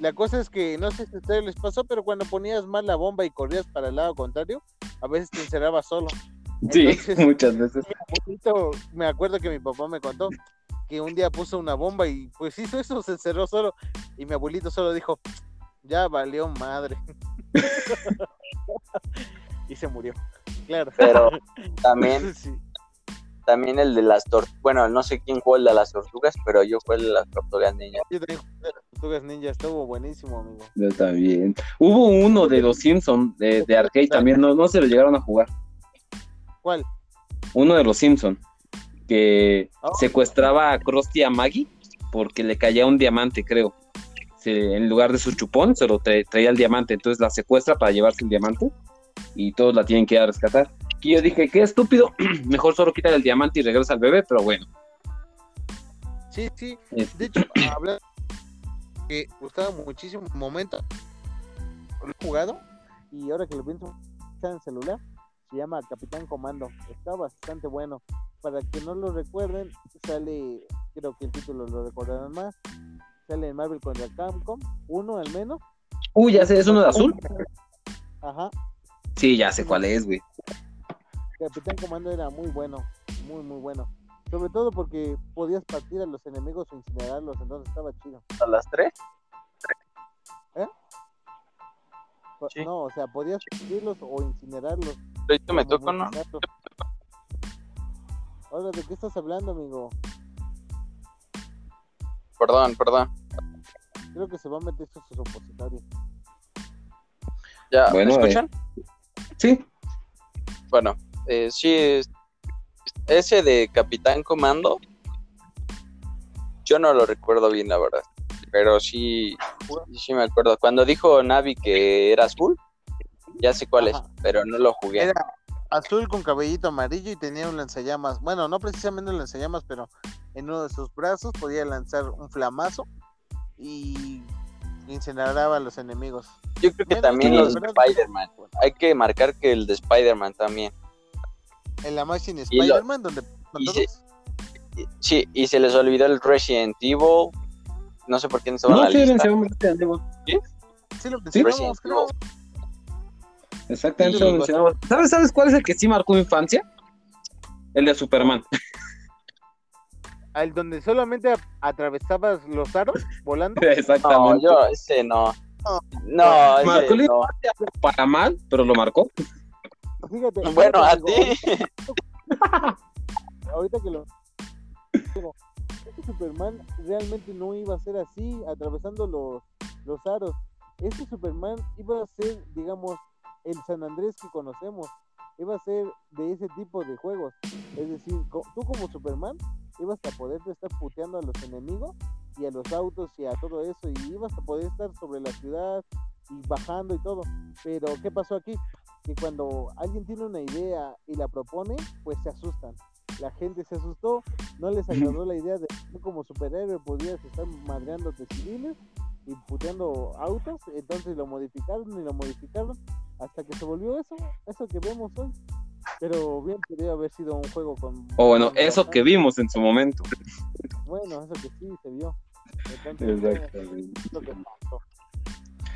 la cosa es que no sé si a ustedes les pasó, pero cuando ponías mal la bomba y corrías para el lado contrario, a veces te encerrabas solo. Sí, muchas veces. me acuerdo que mi papá me contó que un día puso una bomba y pues hizo eso, se encerró solo. Y mi abuelito solo dijo, ya valió madre. y se murió. Claro. Pero también, también el de las tortugas. Bueno, no sé quién jugó el de las tortugas, pero yo jugué el de las tortugas niñas. Yo también jugué las tortugas ninja, estuvo buenísimo, amigo. Yo también. Hubo uno de los Simpsons de, de arcade también, no, no se lo llegaron a jugar. ¿Cuál? Uno de los Simpsons, que oh. secuestraba a Krusty a Maggie porque le caía un diamante, creo. en lugar de su chupón, se lo traía el diamante, entonces la secuestra para llevarse el diamante y todos la tienen que ir a rescatar. Y yo dije, qué estúpido, mejor solo quita el diamante y regresa al bebé, pero bueno. Sí, sí. Este. De hecho, hablar que gustaba muchísimo momento. Lo he jugado y ahora que lo pienso está en celular, se llama Capitán Comando. Está bastante bueno. para que no lo recuerden, sale, creo que el título lo recordarán más, sale Marvel contra Capcom, uno al menos. Uy, ya sé, es uno de azul. Ajá. Sí, ya sé cuál es, güey. Capitán Comando era muy bueno, muy, muy bueno. Sobre todo porque podías partir a los enemigos o incinerarlos, entonces estaba chido. ¿A las tres? ¿Eh? No, o sea, podías partirlos o incinerarlos. Ahorita me toco, ¿no? Ahora, ¿de qué estás hablando, amigo? Perdón, perdón. Creo que se va a meter esto su supositorio. ¿Ya ¿me escuchan? Eh, sí. Bueno, eh, sí, ese de Capitán Comando, yo no lo recuerdo bien, la verdad. Pero sí, sí me acuerdo. Cuando dijo Navi que era azul, ya sé cuál es, pero no lo jugué. Era azul con cabellito amarillo y tenía un lanzallamas. Bueno, no precisamente un lanzallamas, pero en uno de sus brazos podía lanzar un flamazo y incineraba a los enemigos. Yo creo que también los de Spider-Man. Hay que marcar que el de Spider-Man también. En la Machine Spider-Man, donde sí, y se les olvidó el Resident Evil. No sé por qué no se va no, la sí, lista. Resident Evil. ¿Sí? Sí, lo mencionamos, creo. Exactamente, lo mencionamos. ¿Sabes, ¿Sabes cuál es el que sí marcó infancia? El de Superman. ¿Al donde solamente atravesabas los aros volando? Exactamente. No, yo ese no. No, ese marcó no. para mal, pero lo marcó. Fíjate, Bueno, a ti. ahorita que lo digo, este Superman realmente no iba a ser así, atravesando los, los aros. Este Superman iba a ser, digamos, el San Andrés que conocemos. Iba a ser de ese tipo de juegos. Es decir, tú como Superman ibas a poder estar puteando a los enemigos y a los autos y a todo eso. Y ibas a poder estar sobre la ciudad y bajando y todo. Pero, ¿qué pasó aquí? Que cuando alguien tiene una idea y la propone, pues se asustan. La gente se asustó, no les agradó la idea de que como superhéroe podías estar madreándote civiles y puteando autos, entonces lo modificaron y lo modificaron hasta que se volvió eso, eso que vemos hoy. Pero bien podría haber sido un juego con... O bueno, eso que vimos en su momento. Bueno, eso que sí se vio. Entonces, Exactamente. lo que pasó.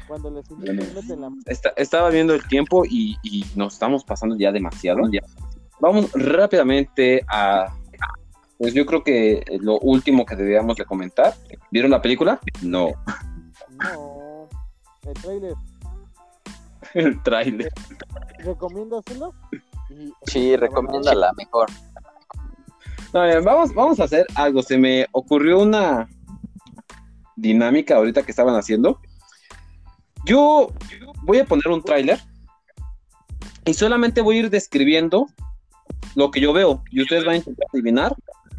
Cuando les meten la... Está- estaba viendo el tiempo y, y nos estamos pasando ya demasiado. Vamos rápidamente a. Pues yo creo que lo último que deberíamos de comentar. ¿Vieron la película? No. No, el trailer, El tráiler. ¿recomiendo hacerlo? Y- Sí, recomiéndala mejor. No, bien, vamos, vamos a hacer algo. Se me ocurrió una dinámica ahorita que estaban haciendo. Yo voy a poner un tráiler y solamente voy a ir describiendo lo que yo veo y ustedes van a intentar adivinar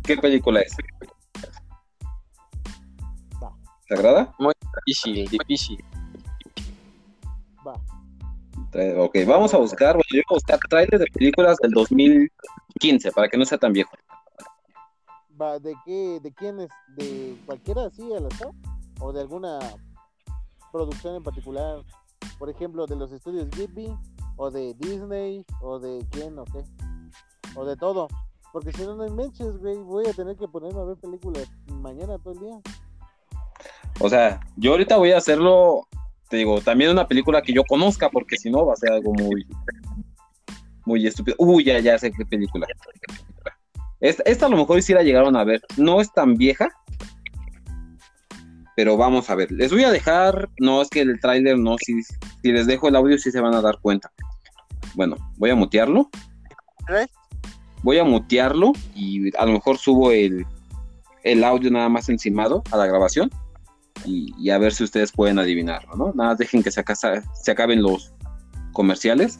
qué película es. Va. ¿Te agrada? Difícil, difícil. Va. Ok, vamos a buscar, bueno, yo voy a buscar tráiler de películas del 2015 para que no sea tan viejo. Va, ¿de qué, de quién es? ¿De cualquiera así al azar? ¿O de alguna producción en particular? Por ejemplo, de los estudios Ghibli, o de Disney, o de quién, o qué. O de todo. Porque si no, no inventes, güey. Voy a tener que ponerme a ver películas mañana todo el día. O sea, yo ahorita voy a hacerlo, te digo, también una película que yo conozca, porque si no va a ser algo muy, muy estúpido. Uy, ya, ya sé qué película. Esta, esta a lo mejor sí la llegaron a ver. No es tan vieja, pero vamos a ver. Les voy a dejar, no es que el tráiler no, si, si les dejo el audio sí se van a dar cuenta. Bueno, voy a mutearlo. ¿Eh? Voy a mutearlo y a lo mejor subo el, el audio nada más encimado a la grabación y, y a ver si ustedes pueden adivinarlo, ¿no? Nada, más dejen que se, acasa- se acaben los comerciales,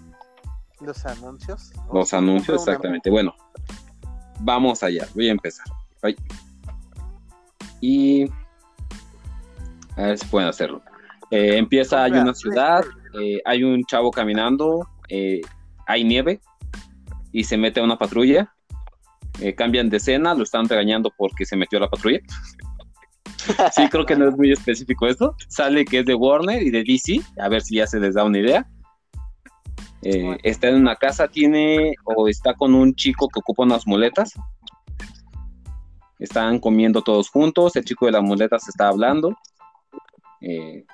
Los anuncios. los anuncios, exactamente. Bueno, vamos allá, voy a empezar. Ay. Y a ver si pueden hacerlo. Eh, empieza, hay una ciudad, eh, hay un chavo caminando, eh, hay nieve y se mete a una patrulla. Cambian de escena, lo están regañando porque se metió a la patrulla. Sí, creo que no es muy específico esto. Sale que es de Warner y de DC, a ver si ya se les da una idea. Está en una casa, tiene o está con un chico que ocupa unas muletas Están comiendo todos juntos, el chico de las muletas está hablando. Eh,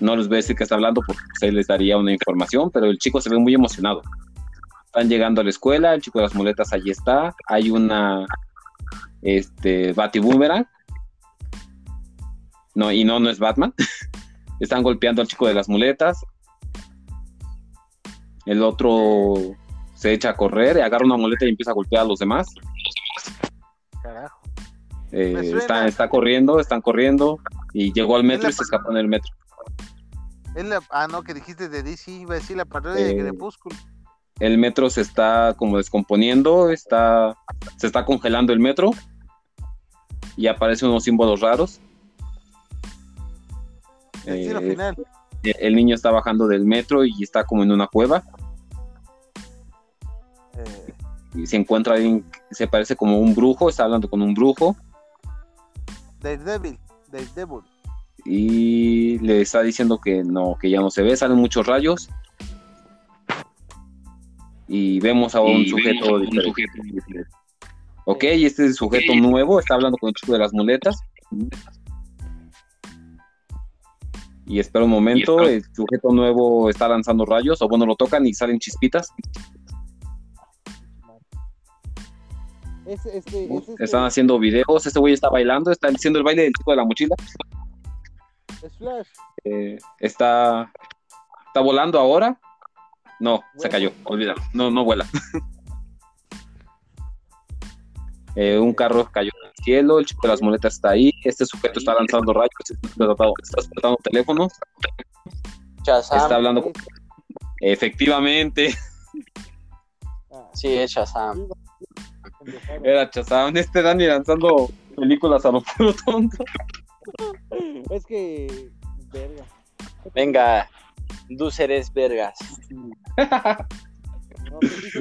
no les voy a decir que está hablando porque se les daría una información, pero el chico se ve muy emocionado. Están llegando a la escuela, el chico de las muletas allí está. Hay una este, Batiboomerang. No, y no, no es Batman. Están golpeando al chico de las muletas. El otro se echa a correr, agarra una muleta y empieza a golpear a los demás. Carajo. Eh, está, está, corriendo, están corriendo y llegó al metro y se escapó en el metro. ah, no, que dijiste de DC, iba a decir la de eh, Crepúsculo. El metro se está como descomponiendo, está, se está congelando el metro y aparecen unos símbolos raros. El, eh, final. el niño está bajando del metro y está como en una cueva y se encuentra alguien, se parece como un brujo, está hablando con un brujo. Daredevil, Y le está diciendo que no, que ya no se ve, salen muchos rayos. Y vemos a un, sujeto, diferente. Ok, este es el sujeto nuevo, está hablando con el chico de las muletas. Y espera un momento, el sujeto nuevo está lanzando rayos, o bueno, lo tocan y salen chispitas. Este, Están haciendo videos, este güey está bailando, está haciendo el baile del chico de la mochila. Eh, está, está volando ahora. No, se cayó, olvídalo. No, no vuela. Eh, un carro cayó en el cielo, el chico de las monetas está ahí, este sujeto está lanzando rayos, está explotando teléfonos. Está hablando. Efectivamente. Sí, es Shazam. Era Chazam, este Dani lanzando películas a lo puro tonto. Es que. Verga. Venga, Dúceres vergas.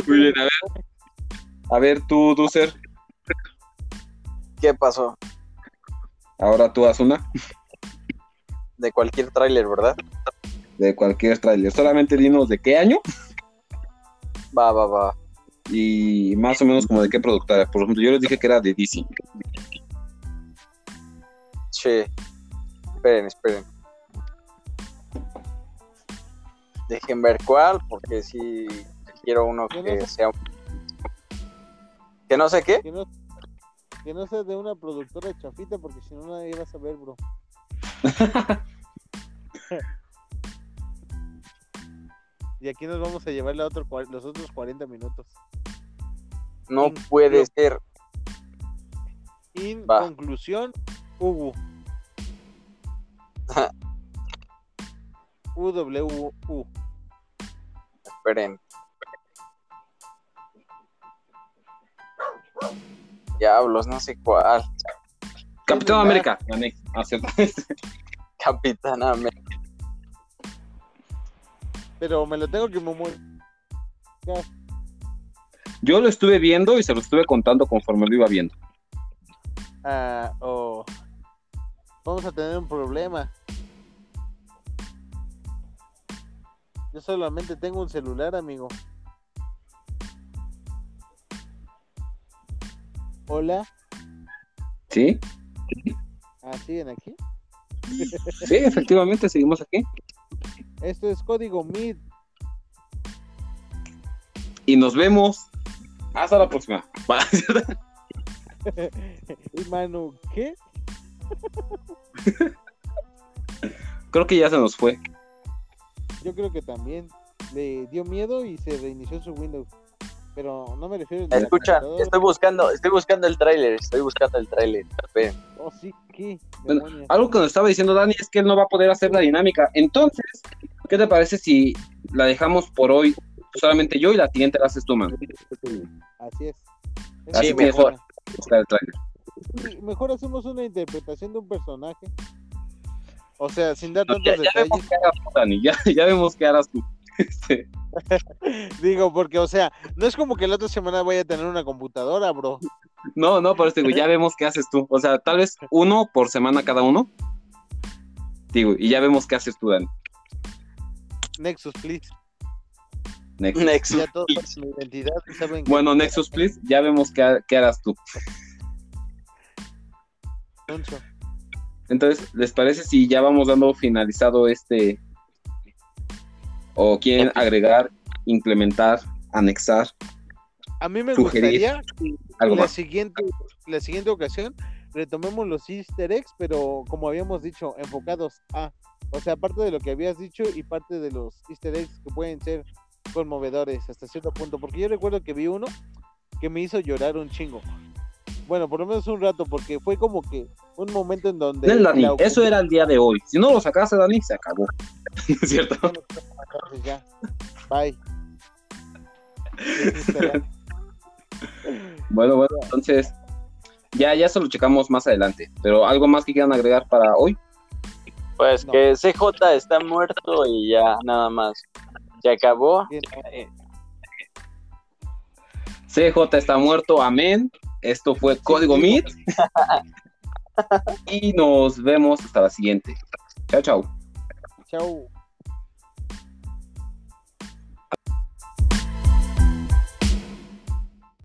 Muy bien, a ver. A ver, tú, Dúcer. ¿Qué pasó? Ahora tú haz una. De cualquier tráiler, ¿verdad? De cualquier tráiler. Solamente dinos de qué año. Va, va, va y más o menos como de qué productora. Por ejemplo, yo les dije que era de DC. Sí. Esperen, esperen. Dejen ver cuál, porque si quiero uno que sea. ¿Que no sé qué? Que no, que no sea de una productora chafita, porque si no nadie va a saber, bro. Y aquí nos vamos a llevar los otros 40 minutos. No puede ser. En conclusión, Hugo. UWU. Esperen. Diablos, no sé cuál. Capitán América. Capitán América pero me lo tengo que Yo lo estuve viendo y se lo estuve contando conforme lo iba viendo. Ah, oh. Vamos a tener un problema. Yo solamente tengo un celular, amigo. Hola. ¿Sí? Ah, ¿siguen aquí? Sí, efectivamente, seguimos aquí. Esto es código MID. Y nos vemos. Hasta la próxima. ¿Y Manu qué? creo que ya se nos fue. Yo creo que también. Le dio miedo y se reinició su Windows. Pero no me refiero a. Escucha, estoy buscando, estoy buscando el tráiler, estoy buscando el tráiler. Oh, sí, ¿qué? algo que nos estaba diciendo Dani es que él no va a poder hacer la dinámica. Entonces, ¿Qué te parece si la dejamos por hoy solamente yo y la siguiente la haces tú, man? Así es. Así mejor. mejor hacemos una interpretación de un personaje. O sea, sin dar tantos ya, detalles. Vemos qué harás tú, Dani. Ya, vemos qué harás tú. Este. digo, porque, o sea, no es como que la otra semana vaya a tener una computadora, bro. No, no, por eso digo, ya vemos qué haces tú. O sea, tal vez uno por semana cada uno. Digo, y ya vemos qué haces tú, Dani. Nexus, please. Nexus. Bueno, Nexus, please, ya vemos qué, harás tú. Entonces, ¿les parece si ya vamos dando finalizado este o quieren agregar, implementar, anexar? A mí me gustaría que la siguiente, la siguiente ocasión retomemos los easter eggs, pero como habíamos dicho, enfocados a, o sea, parte de lo que habías dicho y parte de los easter eggs que pueden ser conmovedores hasta cierto punto, porque yo recuerdo que vi uno que me hizo llorar un chingo. Bueno, por lo menos un rato, porque fue como que un momento en donde... Dani, eso era el día de hoy. Si no lo sacaste, Dani, se acabó. ¿Cierto? Ya. Bye. bueno, bueno, entonces ya, ya se lo checamos más adelante. Pero algo más que quieran agregar para hoy. Pues que CJ está muerto y ya nada más. Se acabó. CJ está muerto, amén. Esto fue Código Meet. y nos vemos hasta la siguiente. Chao, chao. Chao.